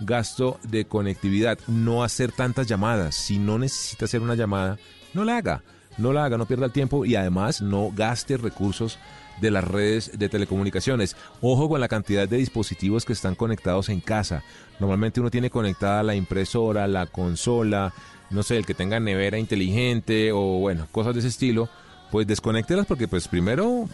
gasto de conectividad, no hacer tantas llamadas. Si no necesita hacer una llamada, no la haga, no la haga, no pierda el tiempo y además no gaste recursos de las redes de telecomunicaciones. Ojo con la cantidad de dispositivos que están conectados en casa. Normalmente uno tiene conectada la impresora, la consola, no sé, el que tenga nevera inteligente o bueno, cosas de ese estilo pues desconéctelas porque pues primero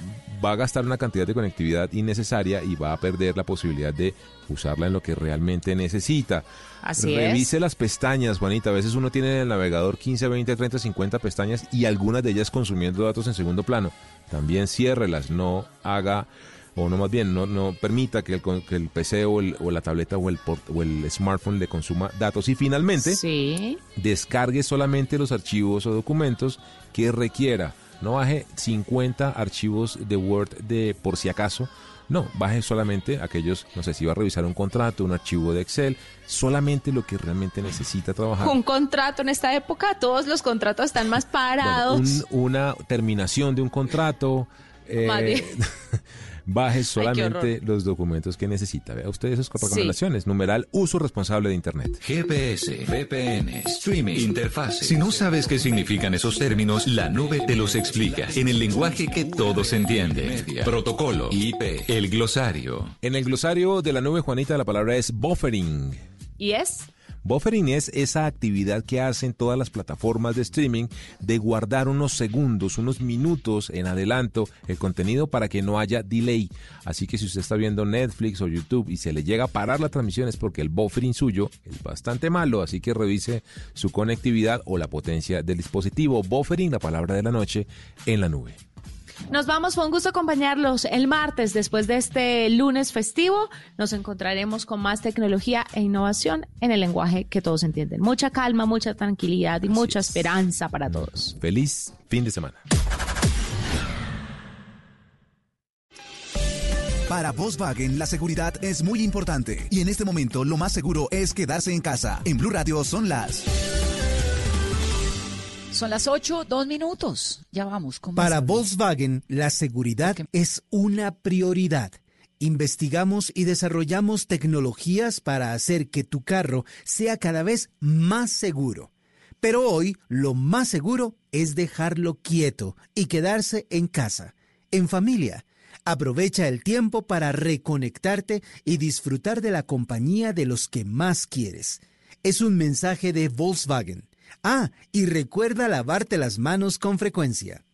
va a gastar una cantidad de conectividad innecesaria y va a perder la posibilidad de usarla en lo que realmente necesita. Así Revise las pestañas, Juanita. A veces uno tiene en el navegador 15, 20, 30, 50 pestañas y algunas de ellas consumiendo datos en segundo plano. También ciérrelas, no haga o no más bien, no, no permita que el, que el PC o, el, o, la tableta o el, o el smartphone le consuma datos. Y finalmente, sí. descargue solamente los archivos o documentos que requiera no baje 50 archivos de Word de por si acaso. No, baje solamente aquellos, no sé si va a revisar un contrato, un archivo de Excel, solamente lo que realmente necesita trabajar. Un contrato en esta época, todos los contratos están más parados. Bueno, un, una terminación de un contrato. Eh, baje solamente Ay, los documentos que necesita. Vea usted esas recomendaciones. Sí. Numeral uso responsable de Internet. GPS, VPN, streaming, interfaz. Si no sabes qué significan esos términos, la nube te los explica en el lenguaje que todos entienden. Protocolo, IP, el glosario. En el glosario de la nube, Juanita, la palabra es buffering. ¿Y es? Buffering es esa actividad que hacen todas las plataformas de streaming de guardar unos segundos, unos minutos en adelanto el contenido para que no haya delay. Así que si usted está viendo Netflix o YouTube y se le llega a parar la transmisión es porque el buffering suyo es bastante malo, así que revise su conectividad o la potencia del dispositivo. Buffering, la palabra de la noche, en la nube. Nos vamos, fue un gusto acompañarlos el martes después de este lunes festivo. Nos encontraremos con más tecnología e innovación en el lenguaje que todos entienden. Mucha calma, mucha tranquilidad y Así mucha es. esperanza para todos. Feliz fin de semana. Para Volkswagen la seguridad es muy importante y en este momento lo más seguro es quedarse en casa. En Blue Radio son las son las 8, dos minutos. Ya vamos. Para Volkswagen, la seguridad es una prioridad. Investigamos y desarrollamos tecnologías para hacer que tu carro sea cada vez más seguro. Pero hoy lo más seguro es dejarlo quieto y quedarse en casa, en familia. Aprovecha el tiempo para reconectarte y disfrutar de la compañía de los que más quieres. Es un mensaje de Volkswagen. Ah, y recuerda lavarte las manos con frecuencia.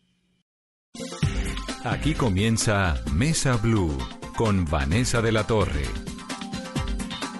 Aquí comienza Mesa Blue con Vanessa de la Torre.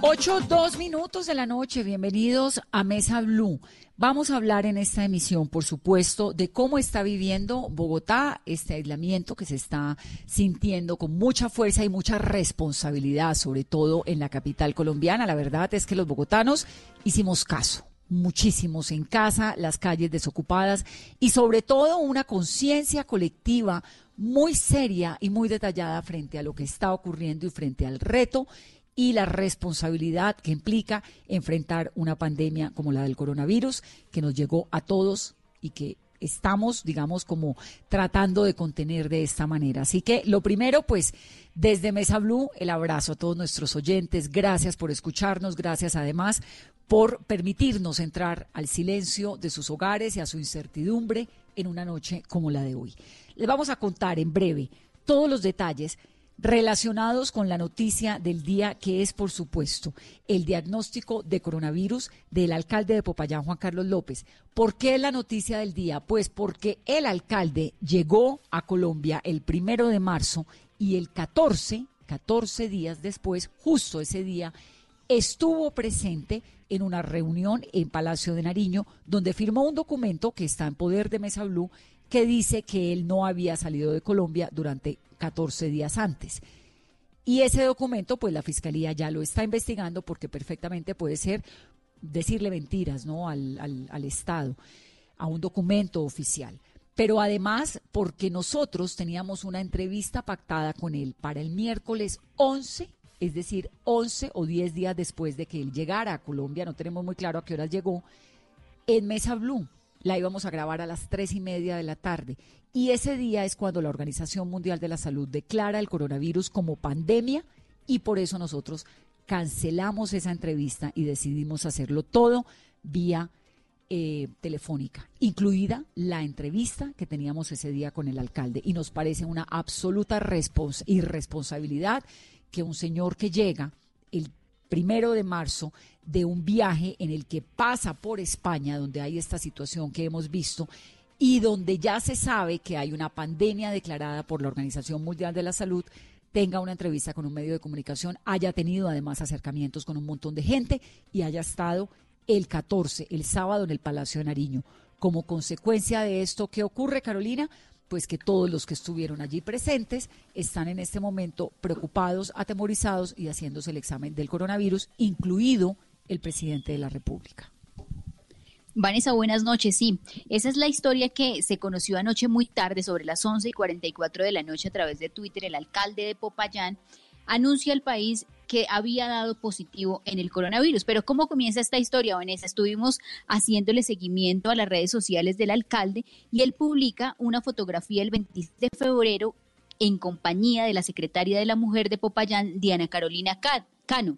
8, 2 minutos de la noche. Bienvenidos a Mesa Blue. Vamos a hablar en esta emisión, por supuesto, de cómo está viviendo Bogotá este aislamiento que se está sintiendo con mucha fuerza y mucha responsabilidad, sobre todo en la capital colombiana. La verdad es que los bogotanos hicimos caso muchísimos en casa, las calles desocupadas y sobre todo una conciencia colectiva muy seria y muy detallada frente a lo que está ocurriendo y frente al reto y la responsabilidad que implica enfrentar una pandemia como la del coronavirus que nos llegó a todos y que estamos, digamos, como tratando de contener de esta manera. Así que lo primero, pues, desde Mesa Blue, el abrazo a todos nuestros oyentes. Gracias por escucharnos. Gracias además por permitirnos entrar al silencio de sus hogares y a su incertidumbre en una noche como la de hoy. Les vamos a contar en breve todos los detalles relacionados con la noticia del día, que es, por supuesto, el diagnóstico de coronavirus del alcalde de Popayán, Juan Carlos López. ¿Por qué la noticia del día? Pues porque el alcalde llegó a Colombia el primero de marzo y el 14, 14 días después, justo ese día, estuvo presente en una reunión en Palacio de Nariño, donde firmó un documento que está en poder de Mesa Blue, que dice que él no había salido de Colombia durante 14 días antes. Y ese documento, pues la Fiscalía ya lo está investigando porque perfectamente puede ser decirle mentiras ¿no? al, al, Estado, a un documento oficial. Pero además, porque nosotros teníamos una entrevista pactada con él para el miércoles 11 es decir, 11 o 10 días después de que él llegara a Colombia, no tenemos muy claro a qué horas llegó, en Mesa Blue. La íbamos a grabar a las tres y media de la tarde. Y ese día es cuando la Organización Mundial de la Salud declara el coronavirus como pandemia y por eso nosotros cancelamos esa entrevista y decidimos hacerlo todo vía eh, telefónica, incluida la entrevista que teníamos ese día con el alcalde. Y nos parece una absoluta irresponsabilidad que un señor que llega el primero de marzo de un viaje en el que pasa por España, donde hay esta situación que hemos visto, y donde ya se sabe que hay una pandemia declarada por la Organización Mundial de la Salud, tenga una entrevista con un medio de comunicación, haya tenido además acercamientos con un montón de gente y haya estado el 14, el sábado, en el Palacio de Nariño. Como consecuencia de esto, ¿qué ocurre, Carolina? Pues que todos los que estuvieron allí presentes están en este momento preocupados, atemorizados y haciéndose el examen del coronavirus, incluido el presidente de la República. Vanessa, buenas noches. Sí, esa es la historia que se conoció anoche muy tarde, sobre las 11 y 44 de la noche, a través de Twitter. El alcalde de Popayán anuncia al país que había dado positivo en el coronavirus. Pero ¿cómo comienza esta historia, Vanessa? Estuvimos haciéndole seguimiento a las redes sociales del alcalde y él publica una fotografía el 26 de febrero en compañía de la secretaria de la Mujer de Popayán, Diana Carolina Cano.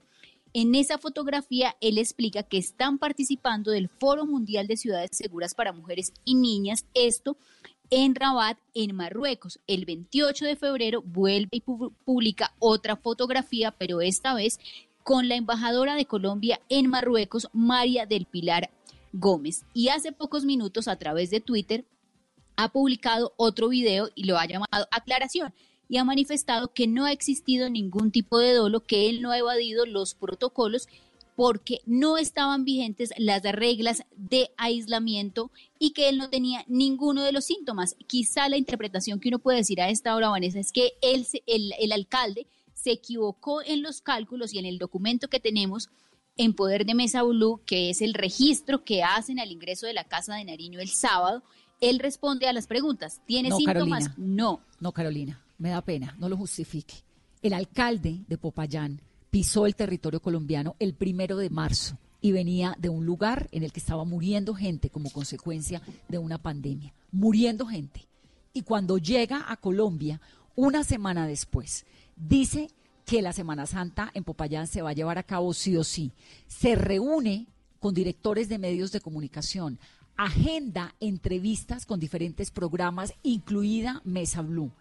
En esa fotografía, él explica que están participando del Foro Mundial de Ciudades Seguras para Mujeres y Niñas, esto en Rabat, en Marruecos. El 28 de febrero vuelve y publica otra fotografía, pero esta vez con la embajadora de Colombia en Marruecos, María del Pilar Gómez. Y hace pocos minutos, a través de Twitter, ha publicado otro video y lo ha llamado Aclaración y ha manifestado que no ha existido ningún tipo de dolo, que él no ha evadido los protocolos porque no estaban vigentes las reglas de aislamiento y que él no tenía ninguno de los síntomas. Quizá la interpretación que uno puede decir a esta hora, Vanessa, es que él, el, el alcalde se equivocó en los cálculos y en el documento que tenemos en poder de Mesa Blue, que es el registro que hacen al ingreso de la Casa de Nariño el sábado, él responde a las preguntas. ¿Tiene síntomas? No. No, Carolina me da pena, no lo justifique. El alcalde de Popayán pisó el territorio colombiano el primero de marzo y venía de un lugar en el que estaba muriendo gente como consecuencia de una pandemia, muriendo gente. Y cuando llega a Colombia, una semana después, dice que la Semana Santa en Popayán se va a llevar a cabo sí o sí. Se reúne con directores de medios de comunicación, agenda entrevistas con diferentes programas, incluida Mesa Blue.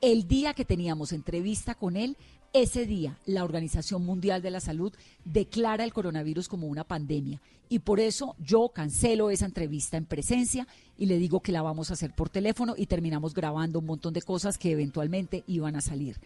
El día que teníamos entrevista con él, ese día la Organización Mundial de la Salud declara el coronavirus como una pandemia y por eso yo cancelo esa entrevista en presencia y le digo que la vamos a hacer por teléfono y terminamos grabando un montón de cosas que eventualmente iban a salir.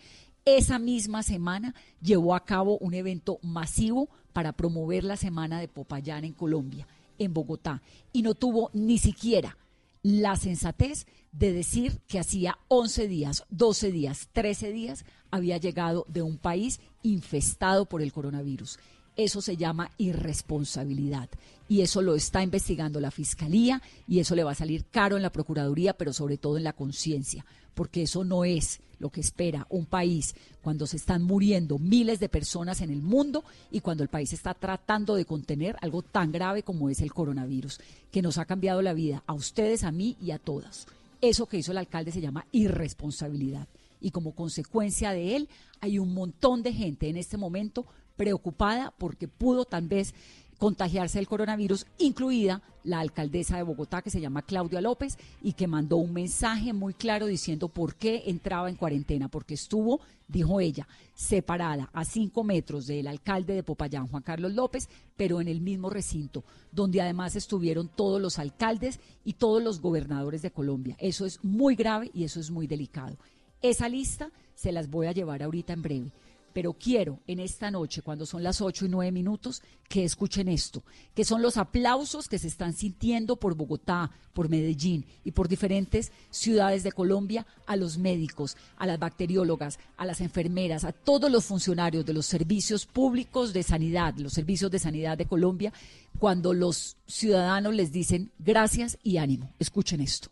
Esa misma semana llevó a cabo un evento masivo para promover la Semana de Popayán en Colombia, en Bogotá, y no tuvo ni siquiera la sensatez de decir que hacía 11 días, 12 días, 13 días había llegado de un país infestado por el coronavirus. Eso se llama irresponsabilidad y eso lo está investigando la Fiscalía y eso le va a salir caro en la Procuraduría, pero sobre todo en la conciencia, porque eso no es lo que espera un país cuando se están muriendo miles de personas en el mundo y cuando el país está tratando de contener algo tan grave como es el coronavirus, que nos ha cambiado la vida a ustedes, a mí y a todas. Eso que hizo el alcalde se llama irresponsabilidad. Y como consecuencia de él, hay un montón de gente en este momento preocupada porque pudo tal vez contagiarse del coronavirus, incluida la alcaldesa de Bogotá, que se llama Claudia López, y que mandó un mensaje muy claro diciendo por qué entraba en cuarentena, porque estuvo, dijo ella, separada a cinco metros del alcalde de Popayán, Juan Carlos López, pero en el mismo recinto, donde además estuvieron todos los alcaldes y todos los gobernadores de Colombia. Eso es muy grave y eso es muy delicado. Esa lista se las voy a llevar ahorita en breve pero quiero en esta noche, cuando son las ocho y nueve minutos, que escuchen esto, que son los aplausos que se están sintiendo por Bogotá, por Medellín y por diferentes ciudades de Colombia a los médicos, a las bacteriólogas, a las enfermeras, a todos los funcionarios de los servicios públicos de sanidad, los servicios de sanidad de Colombia, cuando los ciudadanos les dicen gracias y ánimo. Escuchen esto.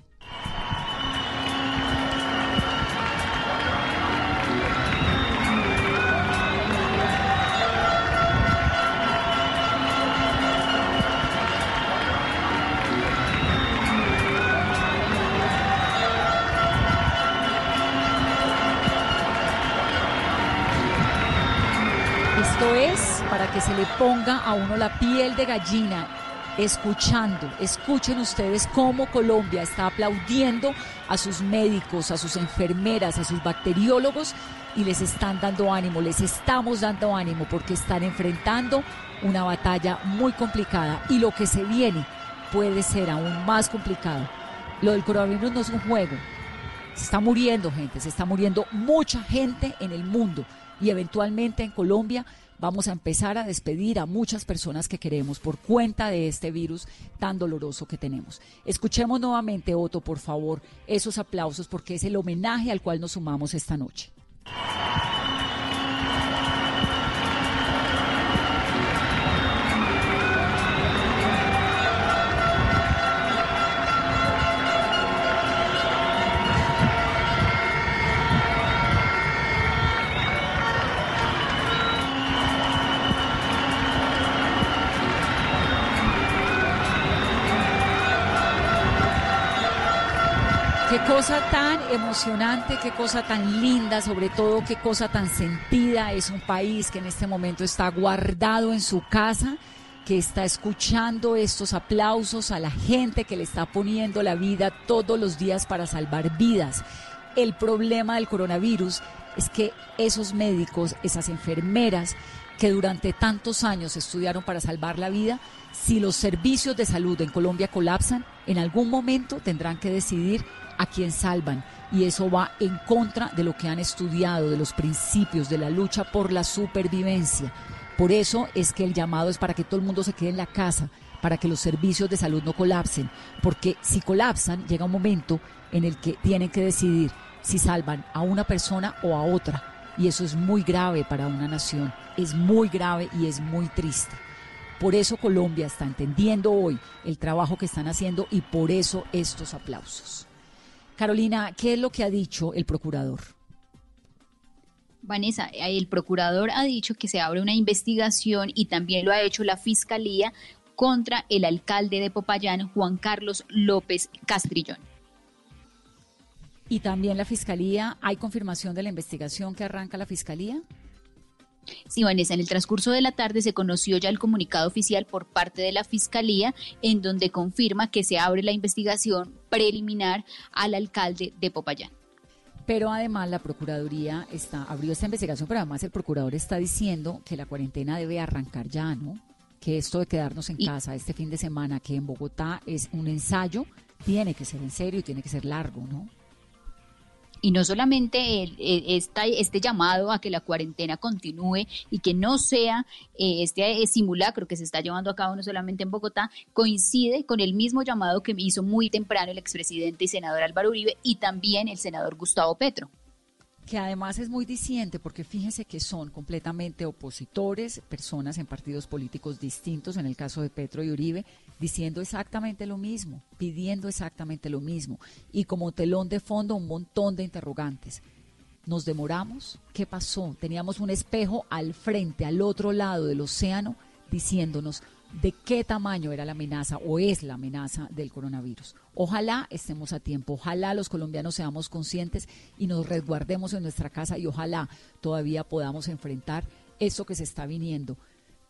Ponga a uno la piel de gallina escuchando, escuchen ustedes cómo Colombia está aplaudiendo a sus médicos, a sus enfermeras, a sus bacteriólogos y les están dando ánimo, les estamos dando ánimo porque están enfrentando una batalla muy complicada y lo que se viene puede ser aún más complicado. Lo del coronavirus no es un juego. Se está muriendo gente, se está muriendo mucha gente en el mundo y eventualmente en Colombia vamos a empezar a despedir a muchas personas que queremos por cuenta de este virus tan doloroso que tenemos. Escuchemos nuevamente, Otto, por favor, esos aplausos porque es el homenaje al cual nos sumamos esta noche. Emocionante, qué cosa tan linda, sobre todo qué cosa tan sentida. Es un país que en este momento está guardado en su casa, que está escuchando estos aplausos a la gente que le está poniendo la vida todos los días para salvar vidas. El problema del coronavirus es que esos médicos, esas enfermeras que durante tantos años estudiaron para salvar la vida, si los servicios de salud en Colombia colapsan, en algún momento tendrán que decidir a quién salvan. Y eso va en contra de lo que han estudiado, de los principios, de la lucha por la supervivencia. Por eso es que el llamado es para que todo el mundo se quede en la casa, para que los servicios de salud no colapsen. Porque si colapsan, llega un momento en el que tienen que decidir si salvan a una persona o a otra. Y eso es muy grave para una nación, es muy grave y es muy triste. Por eso Colombia está entendiendo hoy el trabajo que están haciendo y por eso estos aplausos. Carolina, ¿qué es lo que ha dicho el procurador? Vanessa, el procurador ha dicho que se abre una investigación y también lo ha hecho la fiscalía contra el alcalde de Popayán, Juan Carlos López Castrillón. ¿Y también la fiscalía? ¿Hay confirmación de la investigación que arranca la fiscalía? Sí, Vanessa, en el transcurso de la tarde se conoció ya el comunicado oficial por parte de la Fiscalía, en donde confirma que se abre la investigación preliminar al alcalde de Popayán. Pero además la Procuraduría está, abrió esta investigación, pero además el Procurador está diciendo que la cuarentena debe arrancar ya, ¿no? Que esto de quedarnos en casa este fin de semana, que en Bogotá es un ensayo, tiene que ser en serio y tiene que ser largo, ¿no? Y no solamente el, este llamado a que la cuarentena continúe y que no sea eh, este simulacro que se está llevando a cabo no solamente en Bogotá, coincide con el mismo llamado que hizo muy temprano el expresidente y senador Álvaro Uribe y también el senador Gustavo Petro que además es muy diciente porque fíjense que son completamente opositores, personas en partidos políticos distintos, en el caso de Petro y Uribe, diciendo exactamente lo mismo, pidiendo exactamente lo mismo y como telón de fondo un montón de interrogantes. ¿Nos demoramos? ¿Qué pasó? Teníamos un espejo al frente, al otro lado del océano, diciéndonos, de qué tamaño era la amenaza o es la amenaza del coronavirus. Ojalá estemos a tiempo, ojalá los colombianos seamos conscientes y nos resguardemos en nuestra casa y ojalá todavía podamos enfrentar eso que se está viniendo,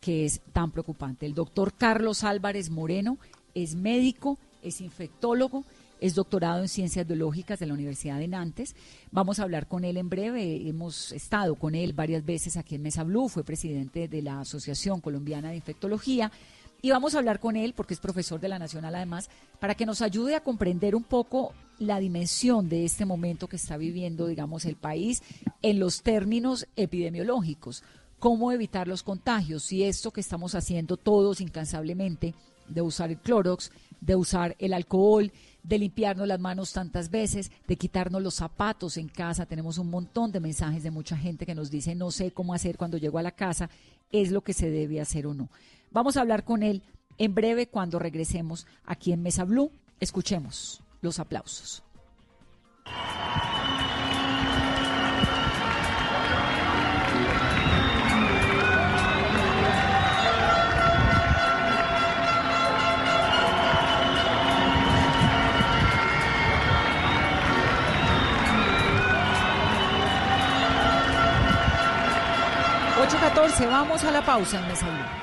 que es tan preocupante. El doctor Carlos Álvarez Moreno es médico, es infectólogo es doctorado en Ciencias Biológicas de la Universidad de Nantes. Vamos a hablar con él en breve. Hemos estado con él varias veces aquí en Mesa Blue. Fue presidente de la Asociación Colombiana de Infectología. Y vamos a hablar con él, porque es profesor de la Nacional además, para que nos ayude a comprender un poco la dimensión de este momento que está viviendo, digamos, el país en los términos epidemiológicos. Cómo evitar los contagios, si esto que estamos haciendo todos incansablemente, de usar el clorox, de usar el alcohol, de limpiarnos las manos tantas veces, de quitarnos los zapatos en casa. Tenemos un montón de mensajes de mucha gente que nos dice no sé cómo hacer cuando llego a la casa, es lo que se debe hacer o no. Vamos a hablar con él en breve cuando regresemos aquí en Mesa Blue. Escuchemos los aplausos. 14, vamos a la pausa en Mesa Blue.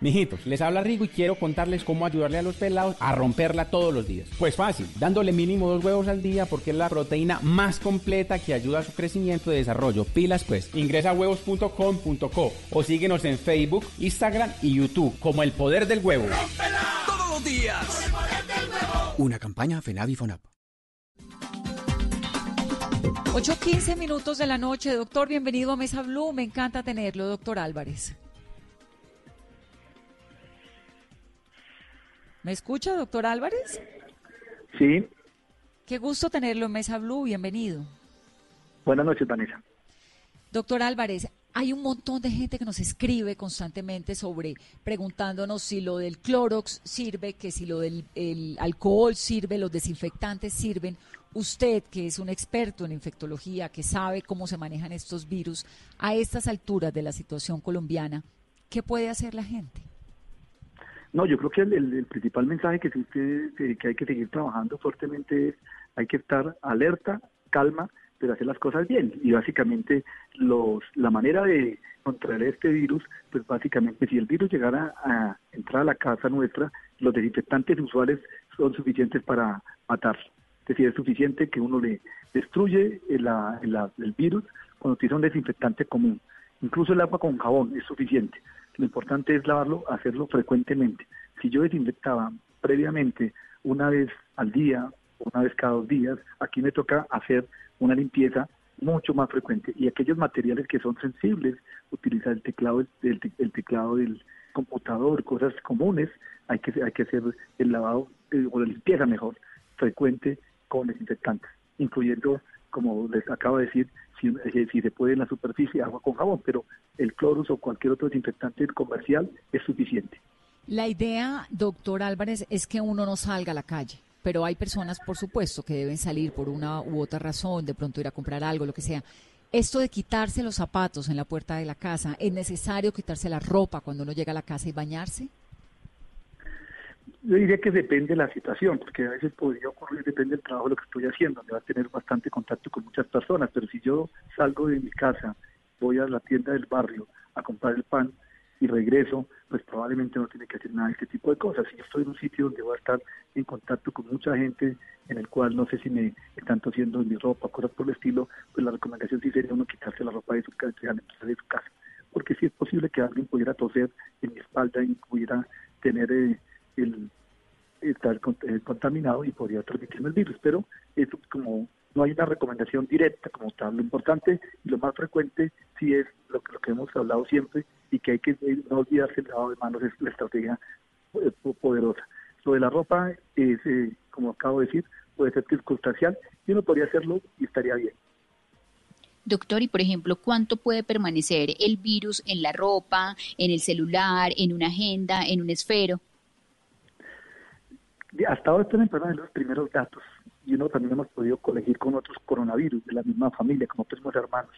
Mijitos, les habla Rigo y quiero contarles cómo ayudarle a los pelados a romperla todos los días. Pues fácil, dándole mínimo dos huevos al día porque es la proteína más completa que ayuda a su crecimiento y desarrollo. Pilas pues, ingresa a huevos.com.co o síguenos en Facebook, Instagram y YouTube como El Poder del Huevo. Todos los días. Una campaña FENAVI FONAP. 8.15 minutos de la noche, doctor, bienvenido a Mesa Blue. Me encanta tenerlo, doctor Álvarez. ¿Me escucha, doctor Álvarez? Sí. Qué gusto tenerlo en Mesa Blue, bienvenido. Buenas noches, Vanessa. Doctor Álvarez, hay un montón de gente que nos escribe constantemente sobre preguntándonos si lo del Clorox sirve, que si lo del el alcohol sirve, los desinfectantes sirven. Usted, que es un experto en infectología, que sabe cómo se manejan estos virus, a estas alturas de la situación colombiana, ¿qué puede hacer la gente? No, yo creo que el, principal mensaje que, que hay que seguir trabajando fuertemente es hay que estar alerta, calma, pero hacer las cosas bien. Y básicamente los, la manera de contraer este virus, pues básicamente si el virus llegara a entrar a la casa nuestra, los desinfectantes usuales son suficientes para matarlo. Es decir, es suficiente que uno le destruye el, el virus cuando utiliza un desinfectante común. Incluso el agua con jabón es suficiente. Lo importante es lavarlo, hacerlo frecuentemente. Si yo desinfectaba previamente una vez al día, una vez cada dos días, aquí me toca hacer una limpieza mucho más frecuente. Y aquellos materiales que son sensibles, utilizar el teclado, el, teclado del computador, cosas comunes, hay que, hay que hacer el lavado eh, o la limpieza mejor, frecuente con desinfectantes, incluyendo, como les acabo de decir, si, si se puede en la superficie, agua con jabón, pero el clorus o cualquier otro desinfectante comercial es suficiente. La idea, doctor Álvarez, es que uno no salga a la calle, pero hay personas, por supuesto, que deben salir por una u otra razón, de pronto ir a comprar algo, lo que sea. Esto de quitarse los zapatos en la puerta de la casa, ¿es necesario quitarse la ropa cuando uno llega a la casa y bañarse? Yo diría que depende de la situación, porque a veces podría ocurrir, depende del trabajo lo que estoy haciendo, donde va a tener bastante contacto con muchas personas, pero si yo salgo de mi casa, voy a la tienda del barrio a comprar el pan y regreso, pues probablemente no tiene que hacer nada de este tipo de cosas. Si yo estoy en un sitio donde voy a estar en contacto con mucha gente, en el cual no sé si me están tosiendo mi ropa, cosas por el estilo, pues la recomendación sí sería uno quitarse la ropa de su casa, de su casa. Porque sí es posible que alguien pudiera toser en mi espalda y pudiera tener... Eh, el estar eh, contaminado y podría transmitirme el virus. Pero eso como no hay una recomendación directa como tal. Lo importante y lo más frecuente sí es lo, lo que hemos hablado siempre y que hay que eh, no olvidarse el lavado de manos, es la estrategia eh, poderosa. Lo de la ropa es, como acabo de decir, puede ser circunstancial y uno podría hacerlo y estaría bien. Doctor, y por ejemplo, ¿cuánto puede permanecer el virus en la ropa, en el celular, en una agenda, en un esfero? Hasta ahora están en los primeros datos y uno también hemos podido colegir con otros coronavirus de la misma familia, como primos hermanos.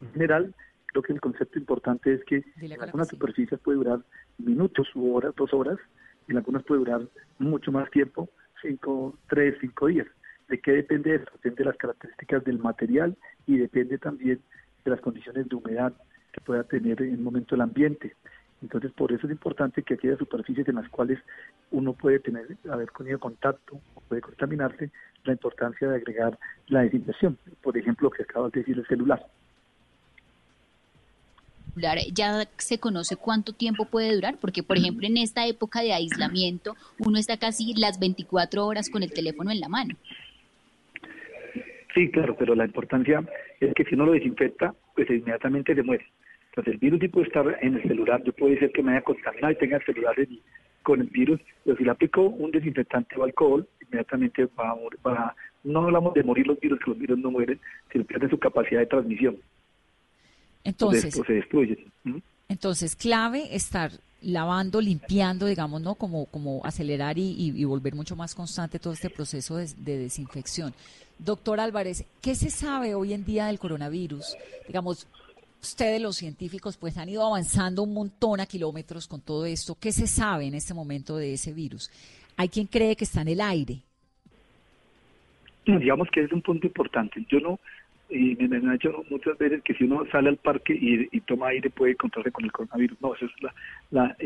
En general, creo que el concepto importante es que en algunas superficies puede durar minutos u horas, dos horas, y en algunas puede durar mucho más tiempo, cinco, tres, cinco días. ¿De qué depende eso? Depende de las características del material y depende también de las condiciones de humedad que pueda tener en un momento el ambiente. Entonces, por eso es importante que aquellas superficies en las cuales uno puede tener, haber tenido contacto o puede contaminarse, la importancia de agregar la desinfección. Por ejemplo, lo que acabas de decir, el celular. Ya se conoce cuánto tiempo puede durar, porque por ejemplo en esta época de aislamiento uno está casi las 24 horas con el teléfono en la mano. Sí, claro, pero la importancia es que si uno lo desinfecta, pues inmediatamente se muere. Entonces el virus sí puede estar en el celular, yo puede ser que me haya contaminado y tenga el celular con el virus, pero si le aplico un desinfectante o alcohol, inmediatamente va a morir, no hablamos de morir los virus, que los virus no mueren, sino pierden su capacidad de transmisión. Entonces, se destruyen. Entonces, clave estar lavando, limpiando, digamos, ¿no? Como, como acelerar y, volver mucho más constante todo este proceso de, de, desinfección. Doctor Álvarez, ¿qué se sabe hoy en día del coronavirus? Digamos, ustedes los científicos pues han ido avanzando un montón a kilómetros con todo esto. ¿Qué se sabe en este momento de ese virus? Hay quien cree que está en el aire. digamos que es un punto importante. Yo no, y me, han dicho muchas veces que si uno sale al parque y, toma aire puede encontrarse con el coronavirus. No, eso es la,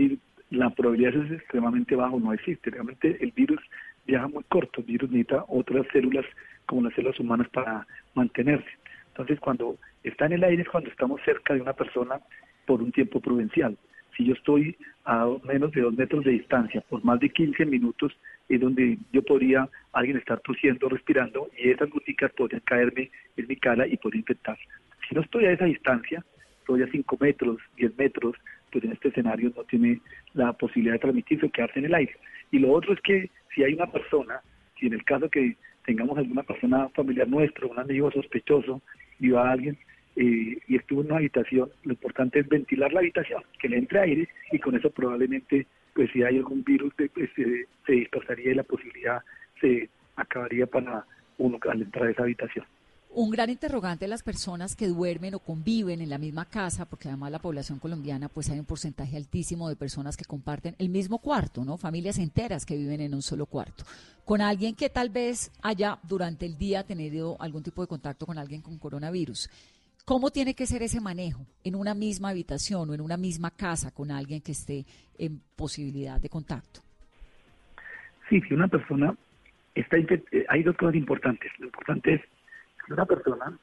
la, probabilidad es extremadamente bajo, no existe. Realmente el virus viaja muy corto, el virus necesita otras células como las células humanas para mantenerse. Entonces, cuando está en el aire cuando estamos cerca de una persona por un tiempo prudencial. Si yo estoy a menos de dos metros de distancia por más de 15 minutos, es donde yo podría, alguien estar tosiendo, respirando, y esas goticas podrían caerme en mi cara y poder infectar. Si no estoy a esa distancia, estoy a 5 metros, 10 metros, pues en este escenario no tiene la posibilidad de transmitirse o quedarse en el aire. Y lo otro es que si hay una persona, si en el caso que tengamos alguna persona familiar nuestro, un amigo sospechoso, y va alguien eh, y estuvo en una habitación, lo importante es ventilar la habitación, que le entre aire y con eso probablemente, pues si hay algún virus, pues, se dispersaría y la posibilidad se acabaría para uno al entrar a esa habitación. Un gran interrogante de las personas que duermen o conviven en la misma casa, porque además la población colombiana, pues hay un porcentaje altísimo de personas que comparten el mismo cuarto, ¿no? Familias enteras que viven en un solo cuarto. Con alguien que tal vez haya durante el día tenido algún tipo de contacto con alguien con coronavirus. ¿Cómo tiene que ser ese manejo en una misma habitación o en una misma casa con alguien que esté en posibilidad de contacto? Sí, si una persona está infectada, hay dos cosas importantes. Lo importante es una persona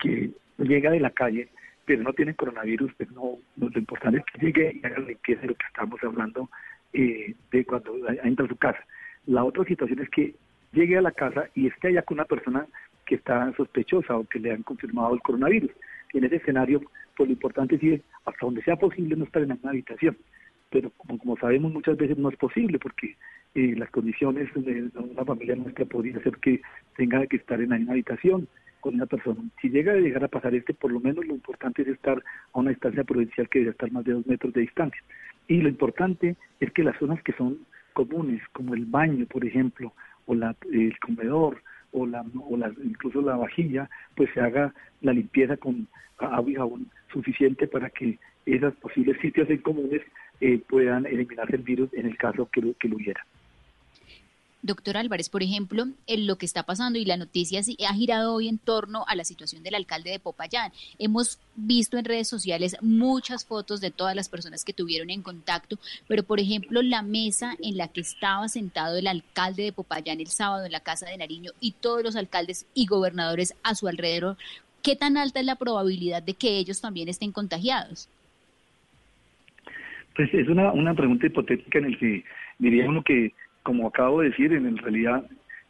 que llega de la calle, pero no tiene coronavirus, pues no, lo importante es que llegue y haga limpieza de lo que estamos hablando eh, de cuando entra a su casa. La otra situación es que llegue a la casa y esté allá con una persona que está sospechosa o que le han confirmado el coronavirus. En ese escenario, pues lo importante es hasta donde sea posible no estar en una habitación. Pero como, sabemos muchas veces no es posible porque eh, las condiciones de una familia nuestra podría ser que tenga que estar en la habitación con una persona. Si llega a llegar a pasar este, por lo menos lo importante es estar a una distancia prudencial que debe estar más de dos metros de distancia. Y lo importante es que las zonas que son comunes, como el baño, por ejemplo, o la, el comedor, o, la, o la, incluso la vajilla, pues se haga la limpieza con agua y jabón suficiente para que esos posibles sitios en comunes eh, puedan eliminarse el virus en el caso que que lo hubiera. Doctor Álvarez, por ejemplo, en lo que está pasando y la noticia ha girado hoy en torno a la situación del alcalde de Popayán. Hemos visto en redes sociales muchas fotos de todas las personas que tuvieron en contacto, pero por ejemplo la mesa en la que estaba sentado el alcalde de Popayán el sábado en la Casa de Nariño y todos los alcaldes y gobernadores a su alrededor, ¿qué tan alta es la probabilidad de que ellos también estén contagiados? Pues es una, una pregunta hipotética en el que diría que como acabo de decir, en realidad,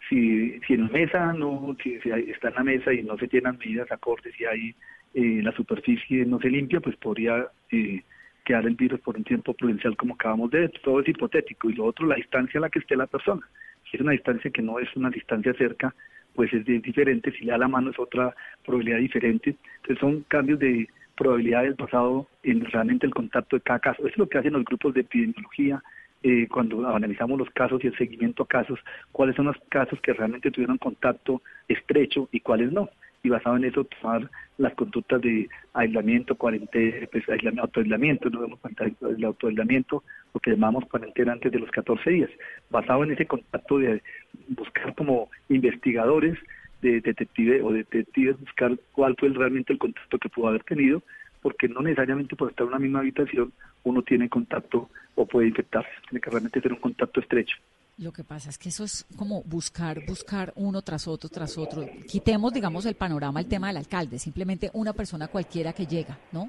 si, si en mesa no, si, está en la mesa y no se tienen medidas acordes, si hay eh, la superficie no se limpia, pues podría eh, quedar el virus por un tiempo prudencial como acabamos de ver. Todo es hipotético. Y lo otro, la distancia a la que esté la persona. Si es una distancia que no es una distancia cerca, pues es diferente. Si le da la mano es otra probabilidad diferente. Entonces son cambios de probabilidades basado en realmente el contacto de cada caso. Eso es lo que hacen los grupos de epidemiología, eh, cuando analizamos los casos y el seguimiento a casos, cuáles son los casos que realmente tuvieron contacto estrecho y cuáles no. Y basado en eso, tomar las conductas de aislamiento, cuarentena, pues, autoaislamiento, no vemos el autoaislamiento, lo que llamamos cuarentena antes de los 14 días. Basado en ese contacto de buscar como investigadores, de detectives o detectives, buscar cuál fue realmente el contacto que pudo haber tenido, porque no necesariamente por estar en una misma habitación uno tiene contacto o puede infectarse, tiene que realmente tener un contacto estrecho. Lo que pasa es que eso es como buscar, buscar uno tras otro, tras otro. Quitemos, digamos, el panorama, el tema del alcalde, simplemente una persona cualquiera que llega, ¿no?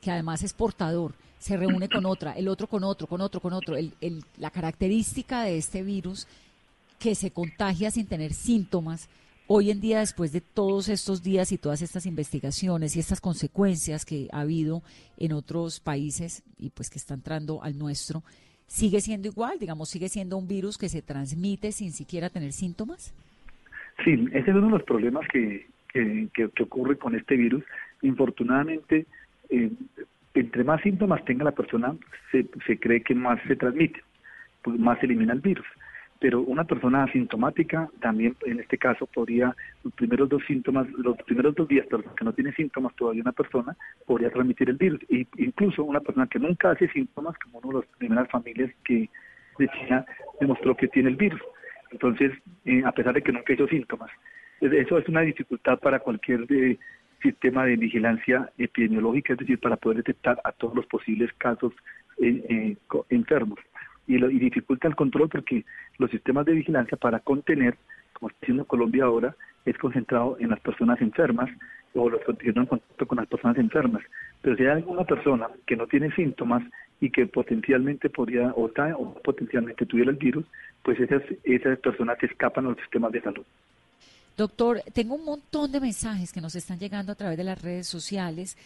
Que además es portador, se reúne con otra, el otro con otro, con otro, con otro. El, el, la característica de este virus que se contagia sin tener síntomas Hoy en día, después de todos estos días y todas estas investigaciones y estas consecuencias que ha habido en otros países y pues que está entrando al nuestro, ¿sigue siendo igual? Digamos, ¿sigue siendo un virus que se transmite sin siquiera tener síntomas? Sí, ese es uno de los problemas que, que, ocurre con este virus. Infortunadamente, eh, entre más síntomas tenga la persona, se, se cree que más se transmite, pues más se elimina el virus pero una persona asintomática también en este caso podría, los primeros dos síntomas, los primeros dos días, pero que no tiene síntomas todavía una persona, podría transmitir el virus. E incluso una persona que nunca hace síntomas, como una de las primeras familias que decía, demostró que tiene el virus. Entonces, eh, a pesar de que nunca hizo síntomas. Eso es una dificultad para cualquier eh, sistema de vigilancia epidemiológica, es decir, para poder detectar a todos los posibles casos eh, enfermos. Y, lo, y dificulta el control porque los sistemas de vigilancia para contener, como está haciendo Colombia ahora, es concentrado en las personas enfermas o los que tienen contacto con las personas enfermas. Pero si hay alguna persona que no tiene síntomas y que potencialmente podría o, o potencialmente tuviera el virus, pues esas, esas personas escapan a los sistemas de salud. Doctor, tengo un montón de mensajes que nos están llegando a través de las redes sociales.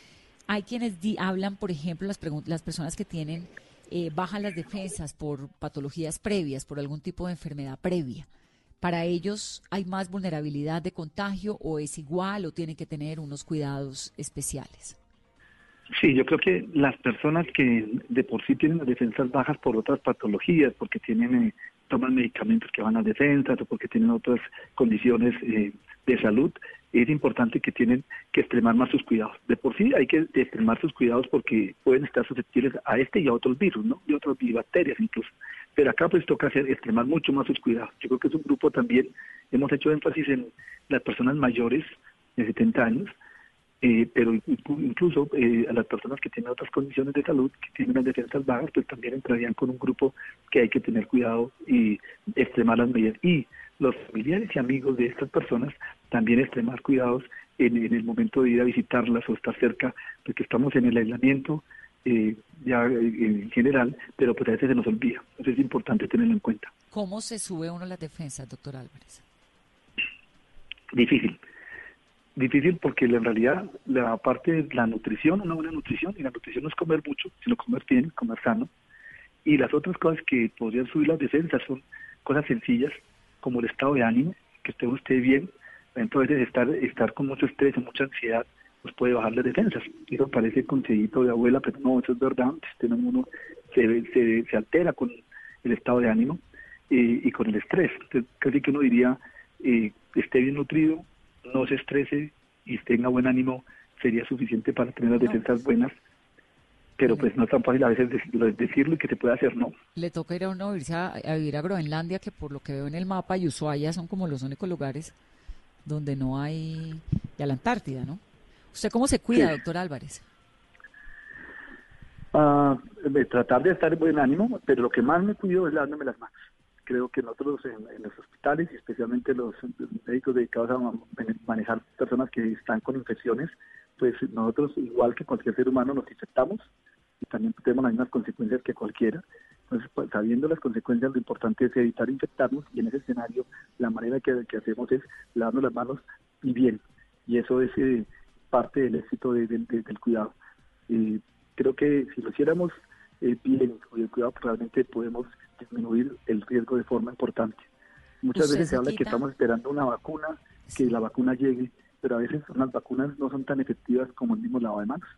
Hay quienes hablan, por ejemplo, las, las personas que tienen eh, bajan las defensas por patologías previas, por algún tipo de enfermedad previa. ¿Para ellos hay más vulnerabilidad de contagio o es igual o tienen que tener unos cuidados especiales? Sí, yo creo que las personas que de por sí tienen las defensas bajas por otras patologías, porque tienen eh, toman medicamentos que van a defensas o porque tienen otras condiciones eh, de salud, es importante que tienen que extremar más sus cuidados. De por sí hay que extremar sus cuidados porque pueden estar susceptibles a este y a otros virus, ¿no? Y otras bacterias incluso. Pero acá pues toca hacer extremar mucho más sus cuidados. Yo creo que es un grupo también, hemos hecho énfasis en las personas mayores de 70 años, eh, pero incluso eh, a las personas que tienen otras condiciones de salud, que tienen las defensas bajas, pues también entrarían con un grupo que hay que tener cuidado y extremar las medidas. Y los familiares y amigos de estas personas también extremar cuidados en, el momento de ir a visitarlas o estar cerca, porque estamos en el aislamiento eh, ya en general, pero pues a veces se nos olvida. Entonces es importante tenerlo en cuenta. ¿Cómo se sube uno las defensas, doctor Álvarez? Difícil difícil porque en realidad la parte de la nutrición, una buena nutrición, y la nutrición no es comer mucho, sino comer bien, comer sano. Y las otras cosas que podrían subir las defensas son cosas sencillas, como el estado de ánimo, que esté usted bien. Entonces estar, estar con mucho estrés mucha ansiedad pues puede bajar las defensas. Eso parece consejito de abuela, pero no, eso es verdad. Este uno se, se, se altera con el estado de ánimo eh, y con el estrés. Entonces, casi que uno diría, eh, esté bien nutrido, no se estrese y tenga buen ánimo, sería suficiente para tener las defensas buenas. Pero pues no es tan fácil a veces decirlo y que se puede hacer, ¿no? Le toca ir a uno irse a, vivir a Groenlandia, que por lo que veo en el mapa, y Ushuaia son como los únicos lugares donde no hay... y a la Antártida, ¿no? ¿Usted cómo se cuida, doctor Álvarez? Uh, tratar de estar en buen ánimo, pero lo que más me cuido es lavándome las manos creo que nosotros en, los hospitales y especialmente los médicos dedicados a manejar personas que están con infecciones, pues nosotros igual que cualquier ser humano nos infectamos y también tenemos las mismas consecuencias que cualquiera. Entonces, pues, sabiendo las consecuencias, lo importante es evitar infectarnos y en ese escenario la manera que, hacemos es lavarnos las manos y bien. Y eso es eh, parte del éxito del cuidado. Eh, creo que si lo hiciéramos eh, bien con el cuidado, pues, realmente podemos disminuir el riesgo de forma importante. Muchas veces se habla que estamos esperando una vacuna, que la vacuna llegue, pero a veces las vacunas no son tan efectivas como el mismo lavado de manos.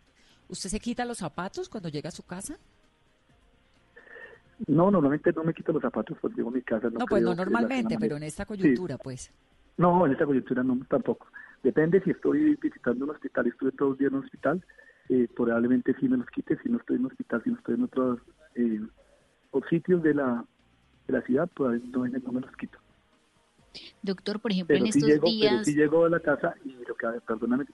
¿Usted se quita los zapatos cuando llega a su casa? No, normalmente no me quito los zapatos cuando llego a mi casa. No, pues no normalmente, pero en esta coyuntura, pues. No, en esta coyuntura no, tampoco. Depende si estoy visitando un hospital, estuve todos los días en un hospital, eh, probablemente sí me los quite, si no estoy en un hospital, si no estoy en otros eh, sitios de la, de la ciudad, pues no, no me los quito. Doctor, por ejemplo, en estos días... Pero sí llego a la casa y lo que perdóname,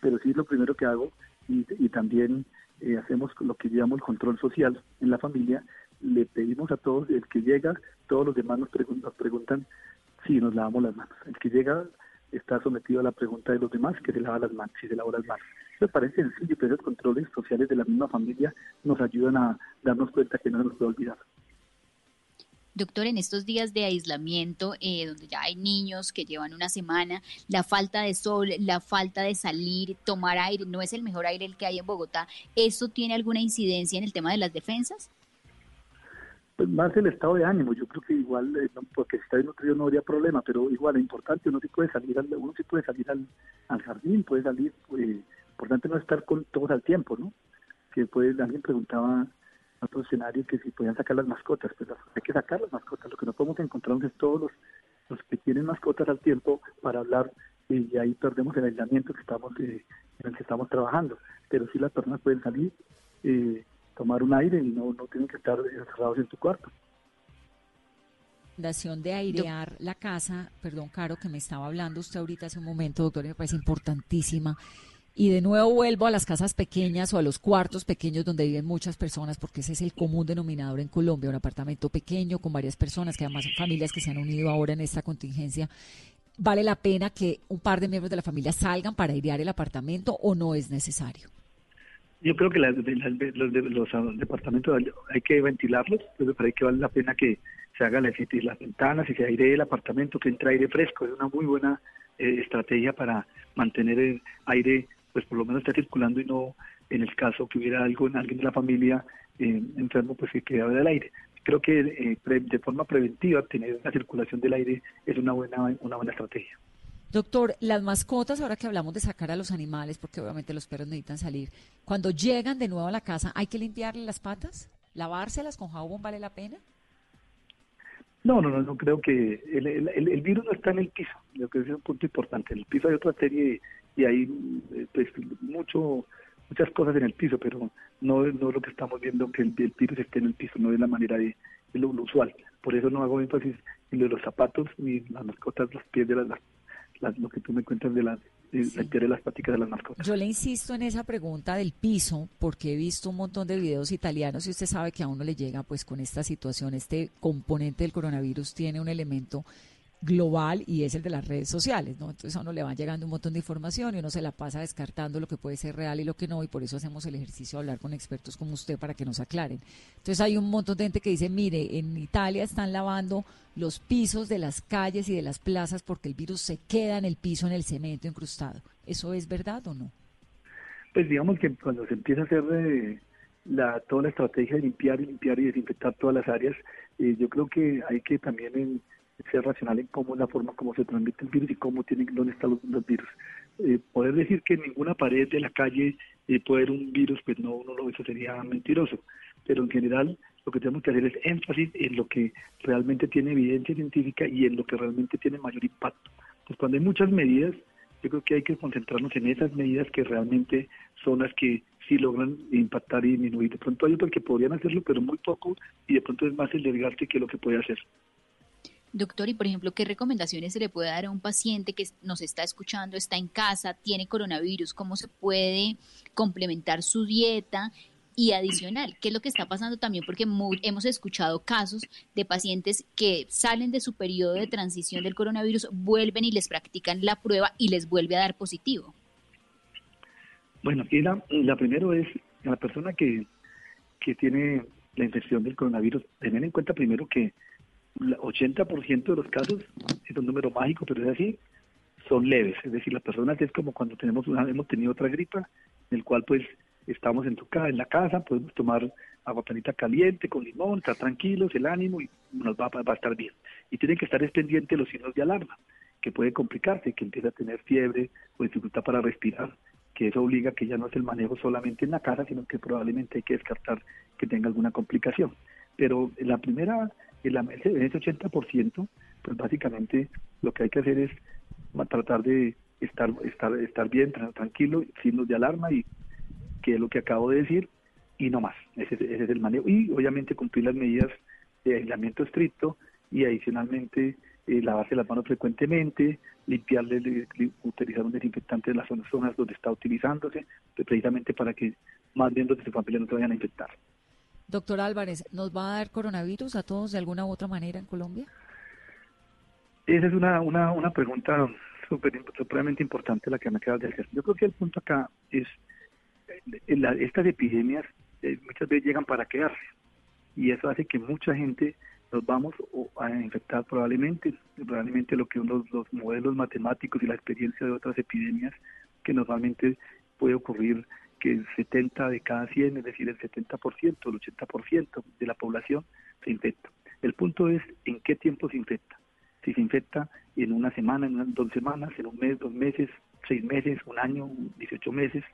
pero sí es lo primero que hago y, y también eh, hacemos lo que llamamos el control social en la familia. Le pedimos a todos, el que llega, todos los demás nos, nos preguntan si nos lavamos las manos. El que llega está sometido a la pregunta de los demás que se lava las manos, si se lava las manos. Me parece sencillo, pero los controles sociales de la misma familia nos ayudan a darnos cuenta que no nos puede olvidar. Doctor, en estos días de aislamiento, eh, donde ya hay niños que llevan una semana, la falta de sol, la falta de salir, tomar aire, no es el mejor aire el que hay en Bogotá, ¿eso tiene alguna incidencia en el tema de las defensas? Pues más el estado de ánimo, yo creo que igual, eh, porque si está nutrido no habría problema, pero igual es importante, uno sí puede salir al, uno sí puede salir al, jardín, puede salir, pues, importante no estar con todos al tiempo, ¿no? Que puede, alguien preguntaba escenario que si podían sacar las mascotas, pues hay que sacar las mascotas, lo que no podemos encontrar es todos los, los que tienen mascotas al tiempo para hablar y ahí perdemos el aislamiento que estamos eh, en el que estamos trabajando, pero sí las personas pueden salir, eh, tomar un aire y no, no tienen que estar encerrados en su cuarto. recomendación de airear la casa, perdón, Caro, que me estaba hablando usted ahorita hace un momento, doctor, me parece importantísima. Y de nuevo vuelvo a las casas pequeñas o a los cuartos pequeños donde viven muchas personas, porque ese es el común denominador en Colombia, un apartamento pequeño con varias personas, que además son familias que se han unido ahora en esta contingencia. ¿Vale la pena que un par de miembros de la familia salgan para airear el apartamento o no es necesario? Yo creo que los, departamentos hay que ventilarlos, pero parece que vale la pena que se haga las, las ventanas y se airee el apartamento, que entre aire fresco. Es una muy buena eh, estrategia para mantener el aire, pues por lo menos está circulando y no en el caso que hubiera algo en alguien de la familia eh, enfermo, pues que quedara del aire. Creo que eh, de forma preventiva tener la circulación del aire es una buena, una buena estrategia. Doctor, las mascotas, ahora que hablamos de sacar a los animales, porque obviamente los perros necesitan salir, cuando llegan de nuevo a la casa, ¿hay que limpiarle las patas? ¿Lavárselas con jabón vale la pena? No, no, no, no creo que el, el, virus no está en el piso, lo que es un punto importante. En el piso hay otra serie y hay pues, mucho, muchas cosas en el piso, pero no, no lo que estamos viendo que el, virus esté en el piso, no es la manera de, lo, usual. Por eso no hago énfasis en lo de los zapatos ni las mascotas, los pies de las, lo que tú me cuentas de las de las prácticas de las mascotas. Yo le insisto en esa pregunta del piso porque he visto un montón de videos italianos y usted sabe que a uno le llega pues con esta situación, este componente del coronavirus tiene un elemento global y es el de las redes sociales, ¿no? Entonces a uno le va llegando un montón de información y uno se la pasa descartando lo que puede ser real y lo que no, y por eso hacemos el ejercicio de hablar con expertos como usted para que nos aclaren. Entonces hay un montón de gente que dice, mire, en Italia están lavando los pisos de las calles y de las plazas porque el virus se queda en el piso, en el cemento incrustado. ¿Eso es verdad o no? Pues digamos que cuando se empieza a hacer eh, la, toda la estrategia de limpiar y limpiar y desinfectar todas las áreas, eh, yo creo que hay que también... En, ser racional en cómo es la forma como se transmite el virus y cómo tienen, dónde están los, virus. Eh, poder decir que en ninguna pared de la calle eh, puede haber un virus, pues no, no lo eso sería mentiroso. Pero en general lo que tenemos que hacer es énfasis en lo que realmente tiene evidencia científica y en lo que realmente tiene mayor impacto. Pues cuando hay muchas medidas, yo creo que hay que concentrarnos en esas medidas que realmente son las que sí logran impactar y disminuir. De pronto hay otras que podrían hacerlo, pero muy poco, y de pronto es más el desgaste que lo que puede hacer. Doctor, y por ejemplo, ¿qué recomendaciones se le puede dar a un paciente que nos está escuchando, está en casa, tiene coronavirus? ¿Cómo se puede complementar su dieta? Y adicional, ¿qué es lo que está pasando también? Porque hemos escuchado casos de pacientes que salen de su periodo de transición del coronavirus, vuelven y les practican la prueba y les vuelve a dar positivo. Bueno, aquí la, la primero es la persona que, que tiene la infección del coronavirus, tener en cuenta primero que 80% de los casos, es un número mágico, pero es así, son leves. Es decir, las personas es como cuando tenemos una, hemos tenido otra gripa, en el cual pues estamos en, tu, en la casa, podemos tomar agua panita caliente con limón, estar tranquilos, el ánimo y nos va, a estar bien. Y tienen que estar pendientes los signos de alarma, que puede complicarse, que empieza a tener fiebre o dificultad para respirar, que eso obliga a que ya no es el manejo solamente en la casa, sino que probablemente hay que descartar que tenga alguna complicación. Pero la primera en ese 80%, pues básicamente lo que hay que hacer es tratar de estar estar estar bien, tranquilo, signos de alarma y que es lo que acabo de decir y no más. Ese, es el manejo. Y obviamente cumplir las medidas de aislamiento estricto y adicionalmente eh, lavarse las manos frecuentemente, limpiarle, utilizar un desinfectante en las zonas donde está utilizándose, precisamente para que más miembros de su familia no se vayan a infectar. Doctor Álvarez, ¿nos va a dar coronavirus a todos de alguna u otra manera en Colombia? Esa es una, una, una pregunta supremamente importante la que me acabas de hacer. Yo creo que el punto acá es, eh, estas epidemias eh, muchas veces llegan para quedarse y eso hace que mucha gente nos vamos a infectar probablemente, probablemente lo que uno, los modelos matemáticos y la experiencia de otras epidemias que normalmente puede ocurrir que el 70 de cada 100, es decir, el 70%, el 80% de la población se infecta. El punto es en qué tiempo se infecta. Si se infecta en una semana, en dos semanas, en un mes, dos meses, seis meses, un año, 18 meses.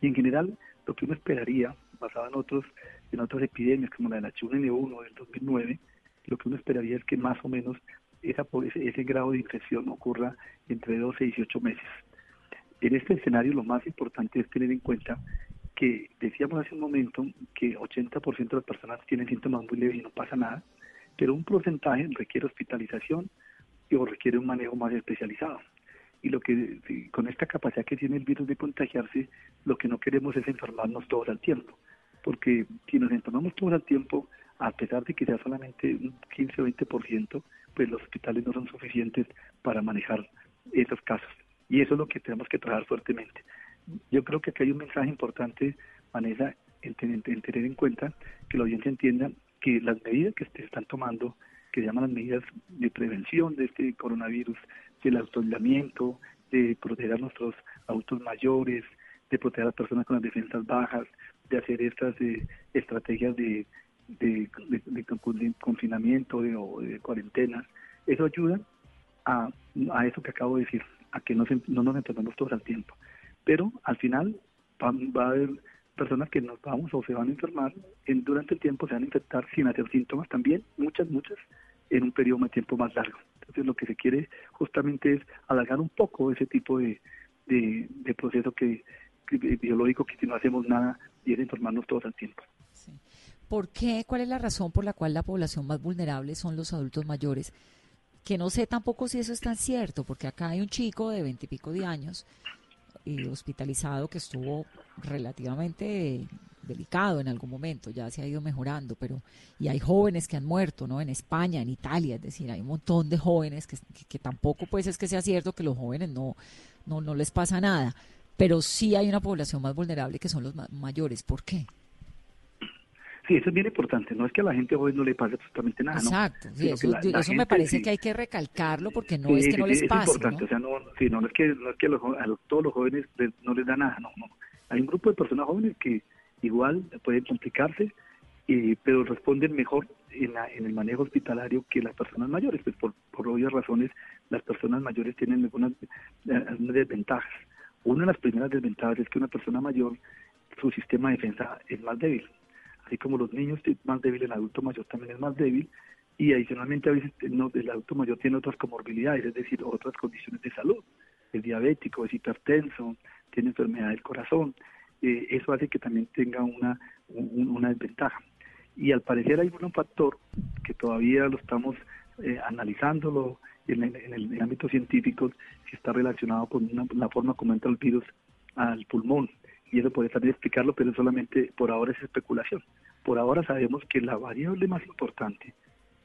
Y en general, lo que uno esperaría, basado en otros en otras epidemias como la del H1N1 del 2009, lo que uno esperaría es que más o menos esa, ese, ese grado de infección ocurra entre 12 y 18 meses. En este escenario lo más importante es tener en cuenta que decíamos hace un momento que 80% de las personas tienen síntomas muy leves y no pasa nada, pero un porcentaje requiere hospitalización o requiere un manejo más especializado. Y lo que con esta capacidad que tiene el virus de contagiarse, lo que no queremos es enfermarnos todos al tiempo, porque si nos enfermamos todos al tiempo, a pesar de que sea solamente un 15 o 20%, pues los hospitales no son suficientes para manejar esos casos. Y eso es lo que tenemos que trabajar fuertemente. Yo creo que aquí hay un mensaje importante, Vanessa, en, tener en cuenta que la audiencia entienda que las medidas que se están tomando, que se llaman las medidas de prevención de este coronavirus, del autoaislamiento, de proteger a nuestros adultos mayores, de proteger a las personas con las defensas bajas, de hacer estas eh, estrategias de, de, confinamiento o de cuarentenas, eso ayuda a, a, eso que acabo de decir, a que no, no nos enfermemos todos al tiempo. Pero al final va, va a haber personas que nos vamos o se van a enfermar, en, durante el tiempo se van a infectar sin hacer síntomas también, muchas, muchas, en un periodo de tiempo más largo. Entonces lo que se quiere justamente es alargar un poco ese tipo de, de, proceso que, biológico que si no hacemos nada y es enfermarnos todos al tiempo. ¿Por qué? ¿Cuál es la razón por la cual la población más vulnerable son los adultos mayores? Que no sé tampoco si eso es tan cierto, porque acá hay un chico de veintipico de años eh, hospitalizado que estuvo relativamente delicado en algún momento, ya se ha ido mejorando, pero y hay jóvenes que han muerto, ¿no? En España, en Italia, es decir, hay un montón de jóvenes que, que, tampoco pues es que sea cierto que los jóvenes no, no, no les pasa nada, pero sí hay una población más vulnerable que son los mayores. ¿Por qué? Sí, eso es bien importante. No es que a la gente joven no le pase absolutamente nada. Exacto. eso, me parece que hay que recalcarlo porque no es que no les pase. Es importante. O sea, no, no, es que, no es que a, todos los jóvenes no les da nada. No, no. Hay un grupo de personas jóvenes que igual pueden complicarse, eh, pero responden mejor en, en, el manejo hospitalario que las personas mayores. Pues por, por obvias razones, las personas mayores tienen algunas, algunas desventajas. Una de las primeras desventajas es que una persona mayor, su sistema de defensa es más débil así como los niños más débiles, el adulto mayor también es más débil y adicionalmente a veces el adulto mayor tiene otras comorbilidades, es decir, otras condiciones de salud, es diabético, es hipertenso, tiene enfermedad del corazón, eh, eso hace que también tenga una, una desventaja. Y al parecer hay un factor que todavía lo estamos eh, analizándolo en, en, el, ámbito científico, si está relacionado con la forma como entra el virus al pulmón y eso puede también explicarlo, pero solamente por ahora es especulación. Por ahora sabemos que la variable más importante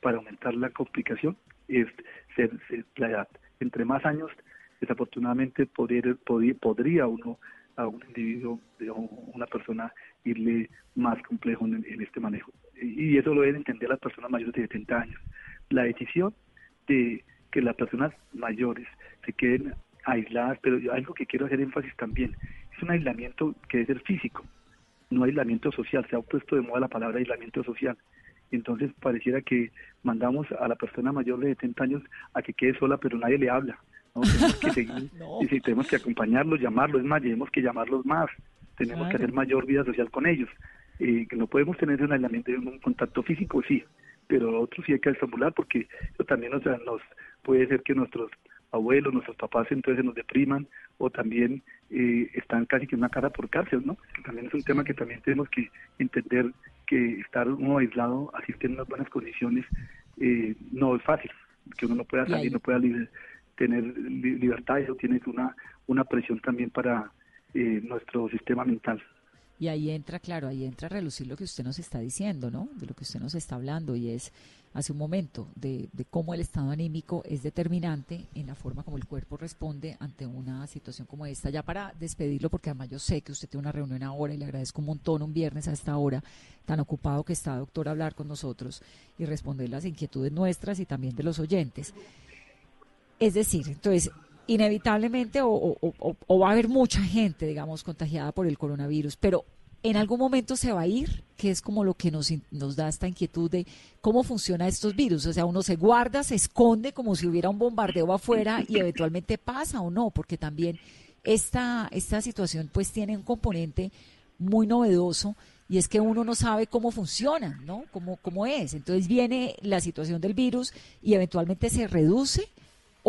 para aumentar la complicación es ser, la edad. Entre más años, desafortunadamente podría, podría uno a un individuo, o una persona, irle más complejo en, este manejo. Y eso lo deben entender las personas mayores de 70 años. La decisión de que las personas mayores se queden aisladas, pero algo que quiero hacer énfasis también, es un aislamiento que debe ser físico, no aislamiento social. Se ha puesto de moda la palabra aislamiento social. Entonces pareciera que mandamos a la persona mayor de 70 años a que quede sola, pero nadie le habla. Tenemos que seguir, y si tenemos que acompañarlos, llamarlos, es más, tenemos que llamarlos más, tenemos que hacer mayor vida social con ellos. Eh, que no podemos tener un aislamiento, un contacto físico, sí, pero otros sí hay que estimular porque eso también nos puede ser que nuestros abuelos, nuestros papás entonces nos depriman o también eh, están casi que una cara por cárcel, ¿no? Que también es un tema que también tenemos que entender que estar uno aislado, asistir en unas buenas condiciones, eh, no es fácil, que uno no pueda salir, no pueda tener libertad, eso tiene una, una presión también para eh, nuestro sistema mental. Y ahí entra, claro, ahí entra a relucir lo que usted nos está diciendo, ¿no? De lo que usted nos está hablando y es hace un momento de, de, cómo el estado anímico es determinante en la forma como el cuerpo responde ante una situación como esta. Ya para despedirlo, porque además yo sé que usted tiene una reunión ahora y le agradezco un montón un viernes a esta hora, tan ocupado que está, doctor, hablar con nosotros y responder las inquietudes nuestras y también de los oyentes. Es decir, entonces, inevitablemente o, va a haber mucha gente, digamos, contagiada por el coronavirus, pero en algún momento se va a ir, que es como lo que nos, nos da esta inquietud de cómo funcionan estos virus. O sea, uno se guarda, se esconde como si hubiera un bombardeo afuera y eventualmente pasa o no, porque también esta, esta situación pues tiene un componente muy novedoso y es que uno no sabe cómo funciona, ¿no? Cómo, cómo es. Entonces viene la situación del virus y eventualmente se reduce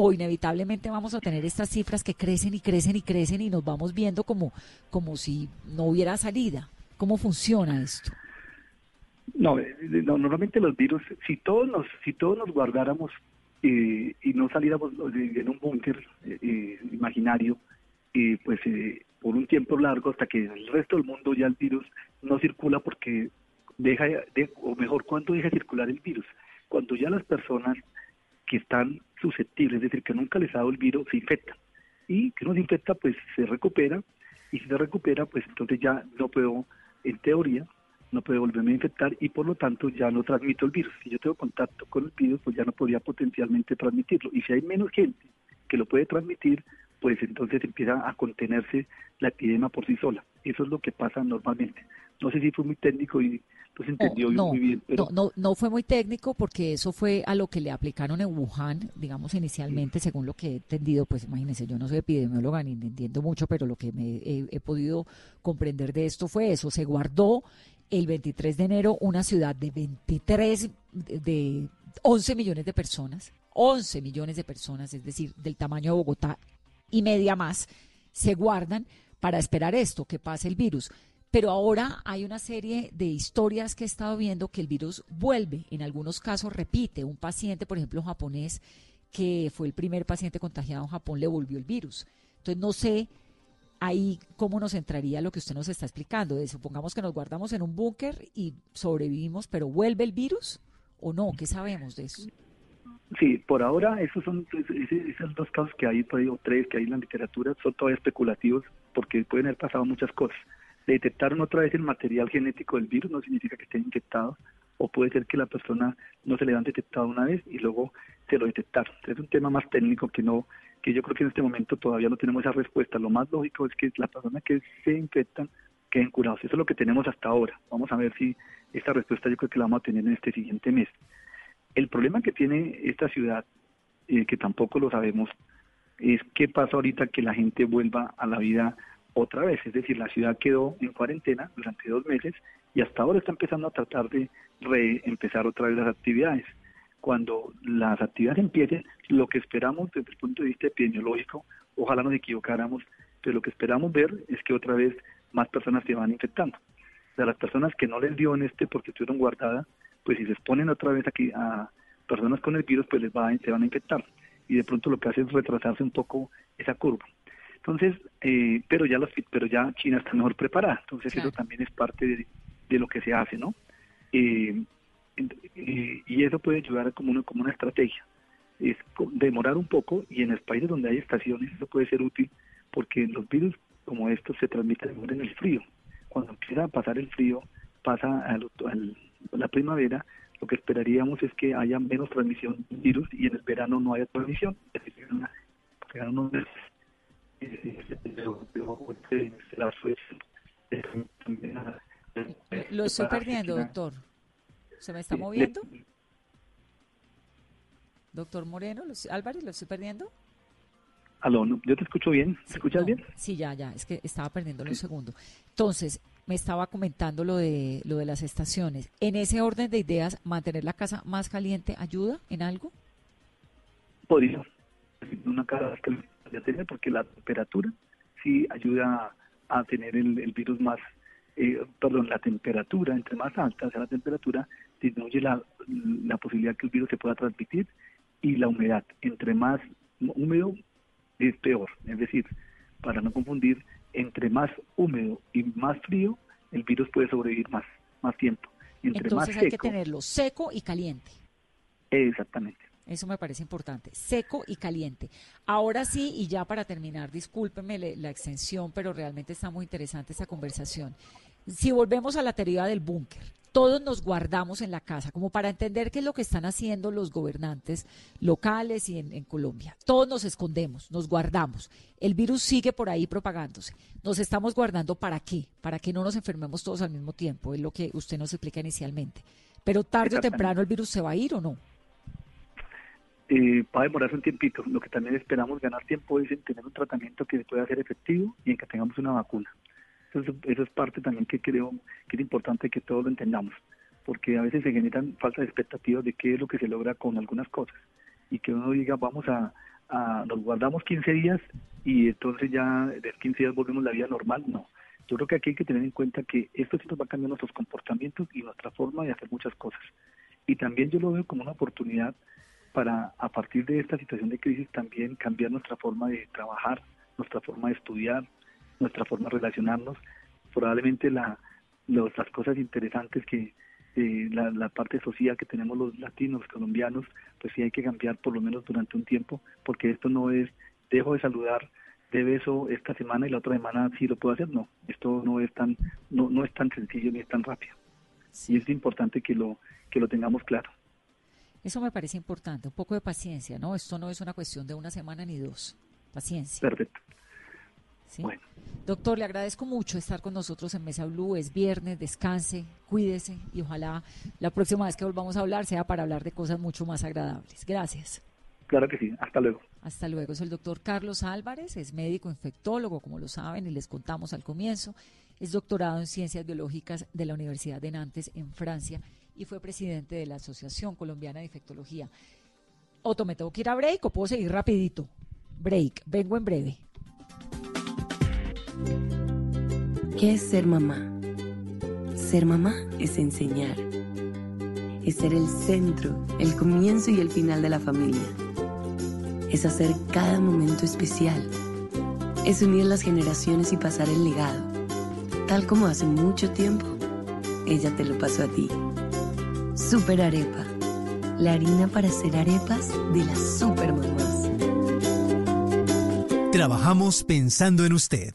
o inevitablemente vamos a tener estas cifras que crecen y crecen y crecen y nos vamos viendo como, como si no hubiera salida. ¿Cómo funciona esto? No, eh, no, normalmente los virus, si todos nos, si todos nos guardáramos eh, y no saliéramos en un búnker eh, imaginario, pues por un tiempo largo hasta que en el resto del mundo ya el virus no circula porque deja, de, o mejor, ¿cuándo deja de circular el virus? Cuando ya las personas que están susceptibles, es decir, que nunca les ha dado el virus, se infectan. Y que no se infecta, pues se recupera, y si se recupera, pues entonces ya no puedo, en teoría, no puede volverme a infectar y por lo tanto ya no transmito el virus. Si yo tengo contacto con el virus, pues ya no podría potencialmente transmitirlo. Y si hay menos gente que lo puede transmitir, pues entonces empieza a contenerse la epidemia por sí sola. Eso es lo que pasa normalmente. No sé si fue muy técnico y pues entendió muy bien. Pero... No, no, no fue muy técnico porque eso fue a lo que le aplicaron en Wuhan, digamos inicialmente, según lo que he entendido, pues imagínense, yo no soy epidemióloga ni entiendo mucho, pero lo que me he podido comprender de esto fue eso, se guardó el 23 de enero una ciudad de 23, de 11 millones de personas, 11 millones de personas, es decir, del tamaño de Bogotá y media más, se guardan para esperar esto, que pase el virus. Pero ahora hay una serie de historias que he estado viendo que el virus vuelve, en algunos casos repite. Un paciente, por ejemplo, japonés, que fue el primer paciente contagiado en Japón, le volvió el virus. Entonces no sé ahí cómo nos entraría lo que usted nos está explicando. De, supongamos que nos guardamos en un búnker y sobrevivimos, pero ¿vuelve el virus o no? ¿Qué sabemos de eso? Sí, por ahora esos son esos dos casos que hay, o tres que hay en la literatura, son todavía especulativos porque pueden haber pasado muchas cosas. Detectaron otra vez el material genético del virus, no significa que esté infectado, o puede ser que la persona no se le han detectado una vez y luego se lo detectaron. Es un tema más técnico que no que yo creo que en este momento todavía no tenemos esa respuesta. Lo más lógico es que las personas que se infectan queden curados. Eso es lo que tenemos hasta ahora. Vamos a ver si esta respuesta yo creo que la vamos a tener en este siguiente mes. El problema que tiene esta ciudad, eh, que tampoco lo sabemos, es qué pasa ahorita que la gente vuelva a la vida otra vez. Es decir, la ciudad quedó en cuarentena durante dos meses y hasta ahora está empezando a tratar de reempezar otra vez las actividades cuando las actividades empiecen, lo que esperamos desde el punto de vista epidemiológico, ojalá nos equivocáramos, pero lo que esperamos ver es que otra vez más personas se van infectando. O sea, las personas que no les dio en este porque estuvieron guardadas, pues si se exponen otra vez aquí a personas con el virus, pues les va, se van a infectar. Y de pronto lo que hace es retrasarse un poco esa curva. Entonces, eh, pero ya los, pero ya China está mejor preparada. Entonces eso también es parte de, de, lo que se hace, ¿no? Eh, y eso puede ayudar como una, como una estrategia. Es demorar un poco y en los países donde hay estaciones eso puede ser útil porque los virus como estos se transmiten en el frío. Cuando empieza a pasar el frío, pasa a la primavera, lo que esperaríamos es que haya menos transmisión de virus y en el verano no haya transmisión. Lo estoy perdiendo, doctor. ¿Se me está moviendo? Doctor Moreno, Álvarez, ¿lo estoy perdiendo? Aló, yo te escucho bien. ¿Me escuchas bien? Sí, ya, ya, es que estaba perdiéndolo un segundo. Entonces, me estaba comentando lo de lo de las estaciones. En ese orden de ideas, mantener la casa más caliente ayuda en algo? Podría. Una casa más porque la temperatura sí ayuda a tener el virus más eh, perdón, la temperatura, entre más alta sea la temperatura, disminuye la, la posibilidad que el virus se pueda transmitir y la humedad. Entre más húmedo es peor. Es decir, para no confundir, entre más húmedo y más frío, el virus puede sobrevivir más, más tiempo. Entre Entonces hay que tenerlo seco y caliente. Exactamente. Eso me parece importante, seco y caliente. Ahora sí, y ya para terminar, discúlpeme la extensión, pero realmente está muy interesante esta conversación. Si volvemos a la teoría del búnker, todos nos guardamos en la casa, como para entender qué es lo que están haciendo los gobernantes locales y en, Colombia. Todos nos escondemos, nos guardamos. El virus sigue por ahí propagándose. Nos estamos guardando para qué? Para que no nos enfermemos todos al mismo tiempo, es lo que usted nos explica inicialmente. Pero tarde o temprano el virus se va a ir o no. Eh, va a demorarse un tiempito. Lo que también esperamos ganar tiempo es en tener un tratamiento que pueda ser efectivo y en que tengamos una vacuna. Eso, es parte también que creo que es importante que todos lo entendamos, porque a veces se generan falsas expectativas de qué es lo que se logra con algunas cosas y que uno diga vamos a, nos guardamos 15 días y entonces ya de 15 días volvemos a la vida normal, no. Yo creo que aquí hay que tener en cuenta que esto sí nos va a cambiar nuestros comportamientos y nuestra forma de hacer muchas cosas. Y también yo lo veo como una oportunidad para, a partir de esta situación de crisis, también cambiar nuestra forma de trabajar, nuestra forma de estudiar, nuestra forma de relacionarnos. Probablemente la, las cosas interesantes que eh, la, la, parte social que tenemos los latinos, los colombianos, pues sí hay que cambiar por lo menos durante un tiempo, porque esto no es, dejo de saludar de beso esta semana y la otra semana sí lo puedo hacer. No, esto no es tan, no, no es tan sencillo ni es tan rápido. Y es importante que lo, que lo tengamos claro. Eso me parece importante, un poco de paciencia, ¿no? Esto no es una cuestión de una semana ni dos. Paciencia. Perfecto. Bueno. Doctor, le agradezco mucho estar con nosotros en Mesa Blue. Es viernes, descanse, cuídese y ojalá la próxima vez que volvamos a hablar sea para hablar de cosas mucho más agradables. Gracias. Claro que sí, hasta luego. Hasta luego. Es el doctor Carlos Álvarez, es médico infectólogo, como lo saben y les contamos al comienzo. Es doctorado en ciencias biológicas de la Universidad de Nantes en Francia y fue presidente de la Asociación Colombiana de Infectología. Otto, me tengo que ir a break o puedo seguir rapidito. Break, vengo en breve. ¿Qué es ser mamá? Ser mamá es enseñar. Es ser el centro, el comienzo y el final de la familia es hacer cada momento especial. Es unir las generaciones y pasar el legado. Tal como hace mucho tiempo, ella te lo pasó a ti. Super Arepa, la harina para hacer arepas de las super mamás. Trabajamos pensando en usted.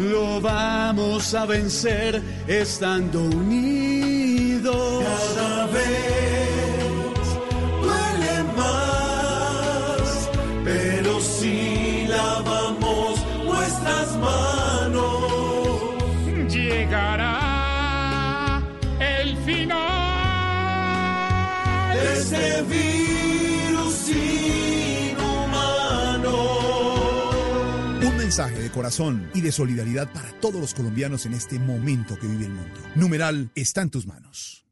Lo vamos a vencer estando unidos. Mensaje de corazón y de solidaridad para todos los colombianos en este momento que vive el mundo. Numeral está en tus manos.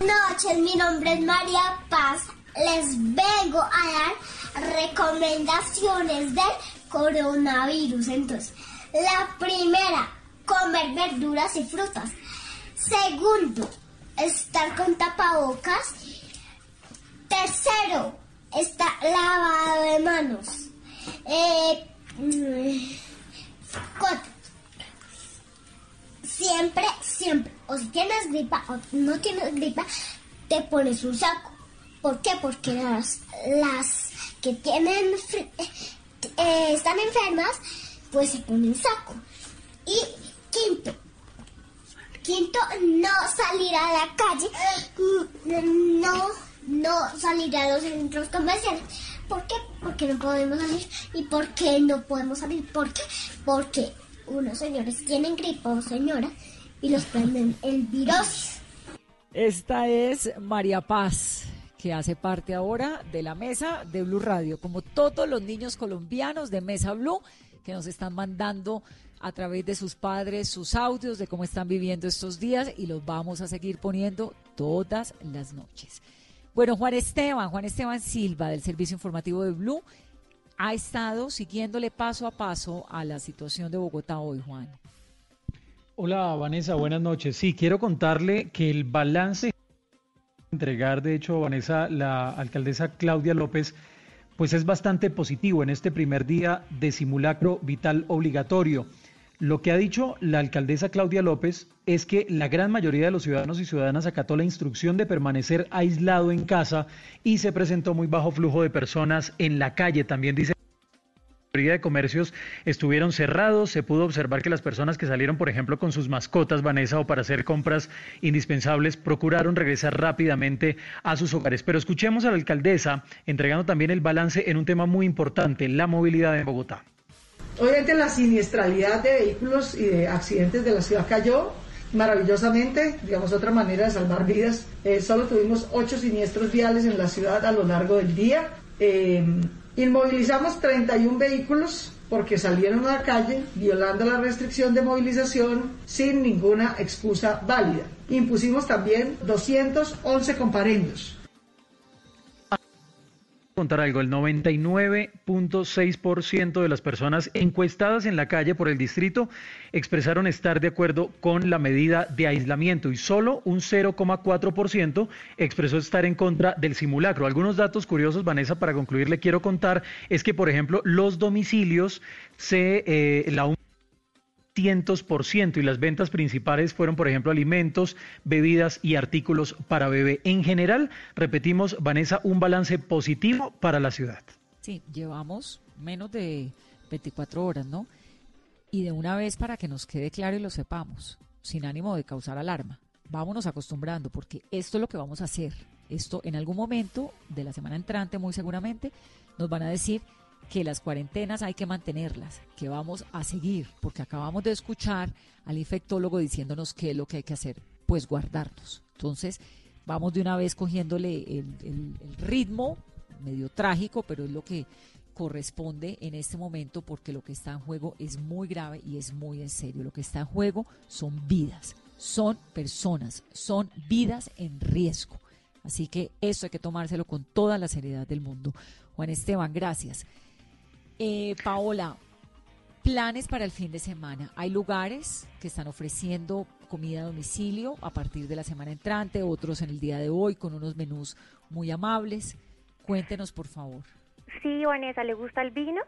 noches, mi nombre es María Paz. Les vengo a dar recomendaciones del coronavirus. Entonces, la primera, comer verduras y frutas. Segundo, estar con tapabocas. Tercero, estar lavado de manos. Eh, cuatro, siempre, siempre, o si tienes gripa o no tienes gripa, te pones un saco. ¿Por qué? Porque las, las que tienen eh, están enfermas, pues se ponen saco. Y Quinto, quinto, no salir a la calle, no, no salir a los centros comerciales. ¿Por qué? Porque no podemos salir. ¿Y por qué no podemos salir? ¿Por qué? Porque unos señores tienen gripa o señora y los prenden el virus. Esta es María Paz que hace parte ahora de la mesa de Blue Radio, como todos los niños colombianos de Mesa Blue que nos están mandando a través de sus padres sus audios de cómo están viviendo estos días y los vamos a seguir poniendo todas las noches. Bueno, Juan Esteban, Juan Esteban Silva del Servicio Informativo de Blue, ha estado siguiéndole paso a paso a la situación de Bogotá hoy, Juan. Hola Vanessa, buenas noches. Sí, quiero contarle que el balance entregar, de hecho, Vanessa, la alcaldesa Claudia López, pues es bastante positivo en este primer día de simulacro vital obligatorio. Lo que ha dicho la alcaldesa Claudia López es que la gran mayoría de los ciudadanos y ciudadanas acató la instrucción de permanecer aislado en casa y se presentó muy bajo flujo de personas en la calle. También dice mayoría de comercios estuvieron cerrados, se pudo observar que las personas que salieron, por ejemplo, con sus mascotas, Vanessa, o para hacer compras indispensables, procuraron regresar rápidamente a sus hogares. Pero escuchemos a la alcaldesa entregando también el balance en un tema muy importante, la movilidad en Bogotá. Obviamente la siniestralidad de vehículos y de accidentes de la ciudad cayó maravillosamente, digamos otra manera de salvar vidas. Eh, solo tuvimos ocho siniestros viales en la ciudad a lo largo del día. Eh, inmovilizamos 31 vehículos porque salieron a la calle violando la restricción de movilización sin ninguna excusa válida. Impusimos también 211 comparendos contar algo, el 99.6% de las personas encuestadas en la calle por el distrito expresaron estar de acuerdo con la medida de aislamiento y solo un 0,4% expresó estar en contra del simulacro. Algunos datos curiosos, Vanessa, para concluir le quiero contar es que, por ejemplo, los domicilios se eh, la y las ventas principales fueron, por ejemplo, alimentos, bebidas y artículos para bebé. En general, repetimos, Vanessa, un balance positivo para la ciudad. Sí, llevamos menos de 24 horas, ¿no? Y de una vez para que nos quede claro y lo sepamos, sin ánimo de causar alarma, vámonos acostumbrando porque esto es lo que vamos a hacer. Esto en algún momento de la semana entrante, muy seguramente, nos van a decir que las cuarentenas hay que mantenerlas, que vamos a seguir, porque acabamos de escuchar al infectólogo diciéndonos qué es lo que hay que hacer, pues guardarnos. Entonces, vamos de una vez cogiéndole el, ritmo, medio trágico, pero es lo que corresponde en este momento porque lo que está en juego es muy grave y es muy en serio. Lo que está en juego son vidas, son personas, son vidas en riesgo. Así que eso hay que tomárselo con toda la seriedad del mundo. Juan Esteban, gracias. Eh, Paola, planes para el fin de semana. Hay lugares que están ofreciendo comida a domicilio a partir de la semana entrante, otros en el día de hoy con unos menús muy amables. Cuéntenos, por favor. Sí, Vanessa, ¿le gusta el vino?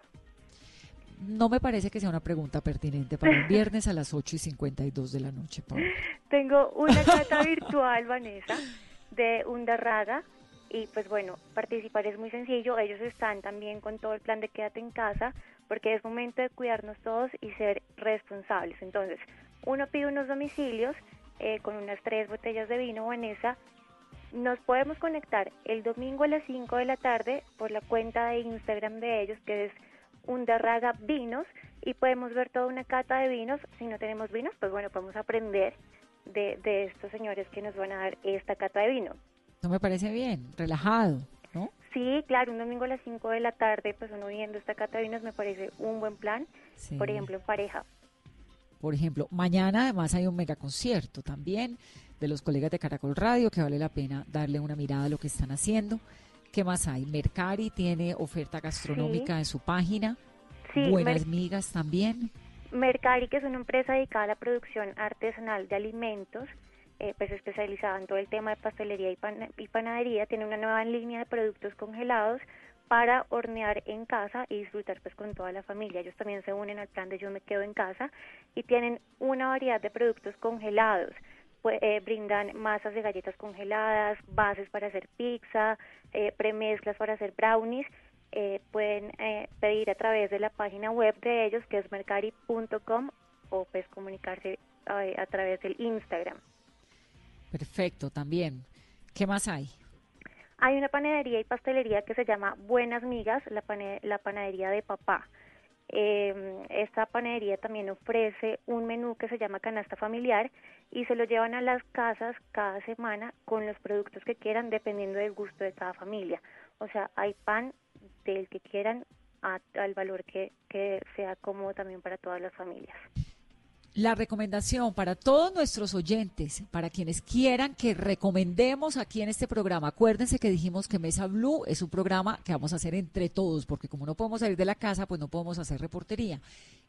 No me parece que sea una pregunta pertinente para el viernes a las 8 y 52 de la noche, Paola. Tengo una cata virtual, Vanessa, de Undarraga y pues bueno, participar es muy sencillo, ellos están también con todo el plan de quédate en casa, porque es momento de cuidarnos todos y ser responsables. Entonces, uno pide unos domicilios eh, con unas tres botellas de vino Vanessa, nos podemos conectar el domingo a las 5 de la tarde por la cuenta de Instagram de ellos, que es Undarraga Vinos, y podemos ver toda una cata de vinos. Si no tenemos vinos, pues bueno, podemos aprender de, de estos señores que nos van a dar esta cata de vino. No me parece bien, relajado, ¿no? Sí, claro, un domingo a las 5 de la tarde, pues uno viendo esta cata de vinos me parece un buen plan, por ejemplo, en pareja. Por ejemplo, mañana además hay un mega concierto también de los colegas de Caracol Radio que vale la pena darle una mirada a lo que están haciendo. ¿Qué más hay? Mercari tiene oferta gastronómica en su página. Sí, Buenas migas también. Mercari, que es una empresa dedicada a la producción artesanal de alimentos, eh, pues especializada en todo el tema de pastelería y, panadería, tiene una nueva línea de productos congelados para hornear en casa y disfrutar pues con toda la familia. Ellos también se unen al plan de Yo me quedo en casa y tienen una variedad de productos congelados. Pues, eh, brindan masas de galletas congeladas, bases para hacer pizza, eh, premezclas para hacer brownies. Eh, pueden pedir a través de la página web de ellos que es mercari.com o pues comunicarse a través del Instagram. Perfecto, también. ¿Qué más hay? Hay una panadería y pastelería que se llama Buenas Migas, la, la panadería de papá. Eh, esta panadería también ofrece un menú que se llama canasta familiar y se lo llevan a las casas cada semana con los productos que quieran dependiendo del gusto de cada familia. O sea, hay pan del que quieran al valor que, que sea cómodo también para todas las familias. La recomendación para todos nuestros oyentes, para quienes quieran que recomendemos aquí en este programa, acuérdense que dijimos que Mesa Blue es un programa que vamos a hacer entre todos, porque como no podemos salir de la casa, pues no podemos hacer reportería.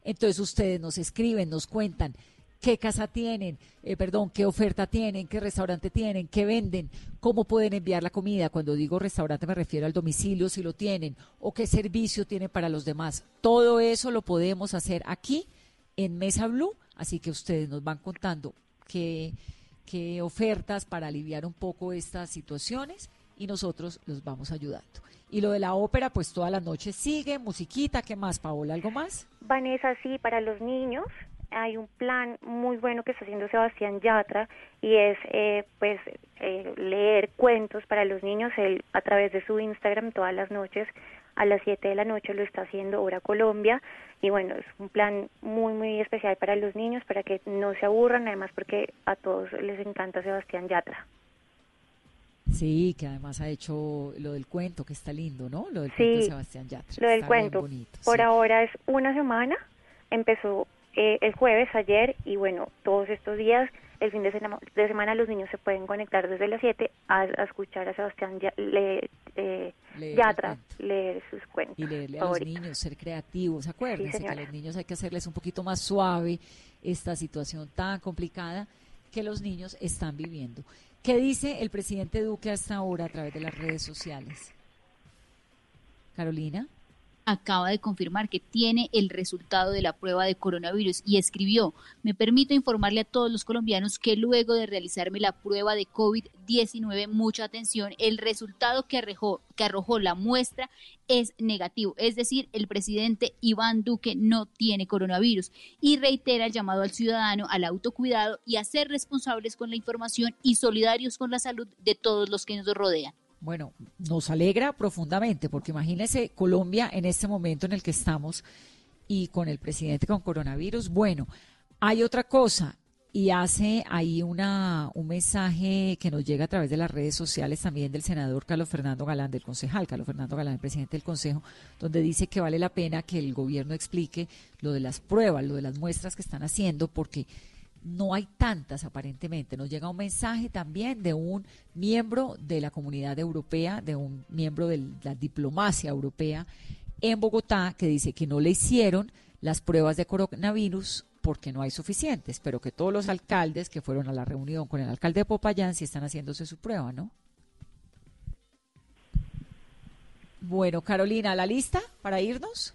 Entonces ustedes nos escriben, nos cuentan qué casa tienen, eh, perdón, qué oferta tienen, qué restaurante tienen, qué venden, cómo pueden enviar la comida. Cuando digo restaurante me refiero al domicilio si lo tienen o qué servicio tienen para los demás. Todo eso lo podemos hacer aquí en Mesa Blue, así que ustedes nos van contando qué, qué ofertas para aliviar un poco estas situaciones y nosotros los vamos ayudando. Y lo de la ópera, pues todas las noches sigue, musiquita, ¿qué más, Paola? ¿Algo más? Vanessa, sí, para los niños hay un plan muy bueno que está haciendo Sebastián Yatra y es eh, pues eh, leer cuentos para los niños él a través de su Instagram todas las noches a las 7 de la noche lo está haciendo Hora Colombia y bueno es un plan muy muy especial para los niños para que no se aburran además porque a todos les encanta Sebastián Yatra Sí, que además ha hecho lo del cuento, que está lindo, ¿no? Lo del cuento de Sebastián Yatra. Lo del cuento. Por ahora es una semana. Empezó eh, el jueves, ayer, y bueno, todos estos días, el fin de, semana, los niños se pueden conectar desde las 7 a, escuchar a Sebastián eh, Yatra leer sus cuentos. Y leerle a los niños, ser creativos. Acuérdense que a los niños hay que hacerles un poquito más suave esta situación tan complicada que los niños están viviendo. ¿Qué dice el presidente Duque hasta ahora a través de las redes sociales? Carolina acaba de confirmar que tiene el resultado de la prueba de coronavirus y escribió, me permito informarle a todos los colombianos que luego de realizarme la prueba de COVID-19, mucha atención, el resultado que arrojó, que arrojó la muestra es negativo, es decir, el presidente Iván Duque no tiene coronavirus y reitera el llamado al ciudadano al autocuidado y a ser responsables con la información y solidarios con la salud de todos los que nos rodean. Bueno, nos alegra profundamente, porque imagínese Colombia en este momento en el que estamos y con el presidente con coronavirus. Bueno, hay otra cosa y hace ahí una, un mensaje que nos llega a través de las redes sociales también del senador Carlos Fernando Galán, del concejal Carlos Fernando Galán, el presidente del Consejo, donde dice que vale la pena que el gobierno explique lo de las pruebas, lo de las muestras que están haciendo, porque no hay tantas aparentemente. Nos llega un mensaje también de un miembro de la comunidad europea, de un miembro de la diplomacia europea en Bogotá, que dice que no le hicieron las pruebas de coronavirus porque no hay suficientes, pero que todos los alcaldes que fueron a la reunión con el alcalde de Popayán sí están haciéndose su prueba, ¿no? Bueno, Carolina, ¿la lista para irnos?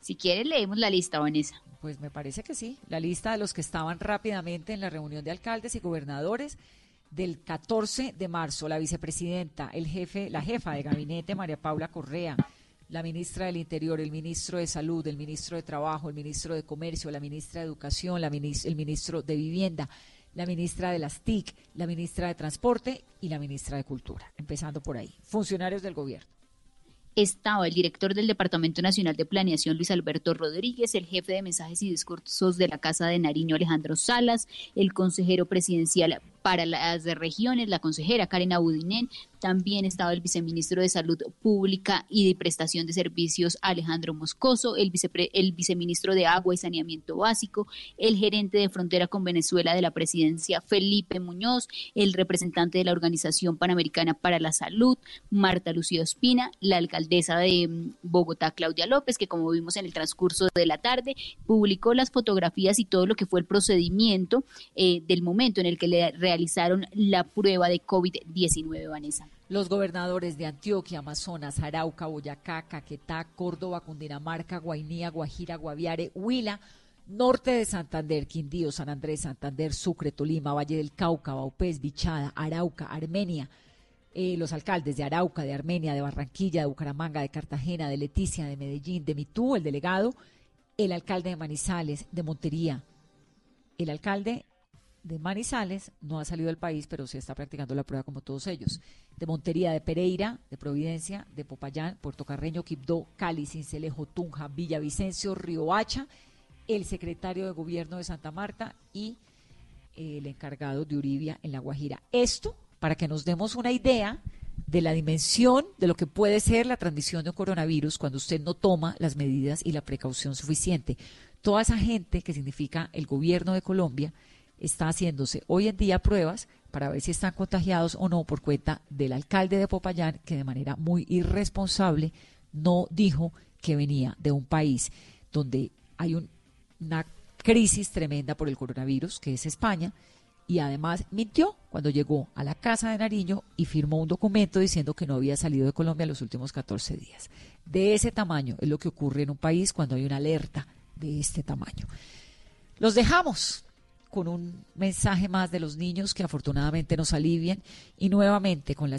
Si quieres, leemos la lista, Vanessa. Pues me parece que sí. La lista de los que estaban rápidamente en la reunión de alcaldes y gobernadores del 14 de marzo, la vicepresidenta, el jefe, la jefa de gabinete, María Paula Correa, la ministra del Interior, el ministro de Salud, el ministro de Trabajo, el ministro de Comercio, la ministra de Educación, el ministro de Vivienda, la ministra de las TIC, la ministra de Transporte y la ministra de Cultura. Empezando por ahí. Funcionarios del gobierno estaba el director del Departamento Nacional de Planeación, Luis Alberto Rodríguez, el jefe de mensajes y discursos de la Casa de Nariño, Alejandro Salas, el consejero presidencial para las regiones, la consejera Karen Abudinen, también estaba el viceministro de Salud Pública y de Prestación de Servicios Alejandro Moscoso, el, el viceministro de Agua y Saneamiento Básico, el gerente de frontera con Venezuela de la presidencia Felipe Muñoz, el representante de la Organización Panamericana para la Salud, Marta Lucía Ospina, la alcaldesa de mm, Bogotá, Claudia López, que como vimos en el transcurso de la tarde, publicó las fotografías y todo lo que fue el procedimiento eh, del momento en el que le realizaron la prueba de COVID-19, Vanessa. Los gobernadores de Antioquia, Amazonas, Arauca, Boyacá, Caquetá, Córdoba, Cundinamarca, Guainía, Guajira, Guaviare, Huila, Norte de Santander, Quindío, San Andrés, Santander, Sucre, Tolima, Valle del Cauca, Baupés, Bichada, Arauca, Armenia, eh, los alcaldes de Arauca, de Armenia, de Barranquilla, de Bucaramanga, de Cartagena, de Leticia, de Medellín, de Mitú, el delegado, el alcalde de Manizales, de Montería, el alcalde de Manizales no ha salido del país, pero se está practicando la prueba como todos ellos. De Montería, de Pereira, de Providencia, de Popayán, Puerto Carreño, Quibdó, Cali, Cincelejo, Tunja, Villavicencio, Riohacha, el secretario de Gobierno de Santa Marta y el encargado de Uribia en La Guajira. Esto para que nos demos una idea de la dimensión de lo que puede ser la transmisión de un coronavirus cuando usted no toma las medidas y la precaución suficiente. Toda esa gente que significa el gobierno de Colombia está haciéndose hoy en día pruebas para ver si están contagiados o no por cuenta del alcalde de Popayán, que de manera muy irresponsable no dijo que venía de un país donde hay una crisis tremenda por el coronavirus, que es España, y además mintió cuando llegó a la casa de Nariño y firmó un documento diciendo que no había salido de Colombia los últimos 14 días. De ese tamaño es lo que ocurre en un país cuando hay una alerta de este tamaño. Los dejamos con un mensaje más de los niños que afortunadamente nos alivian y nuevamente con la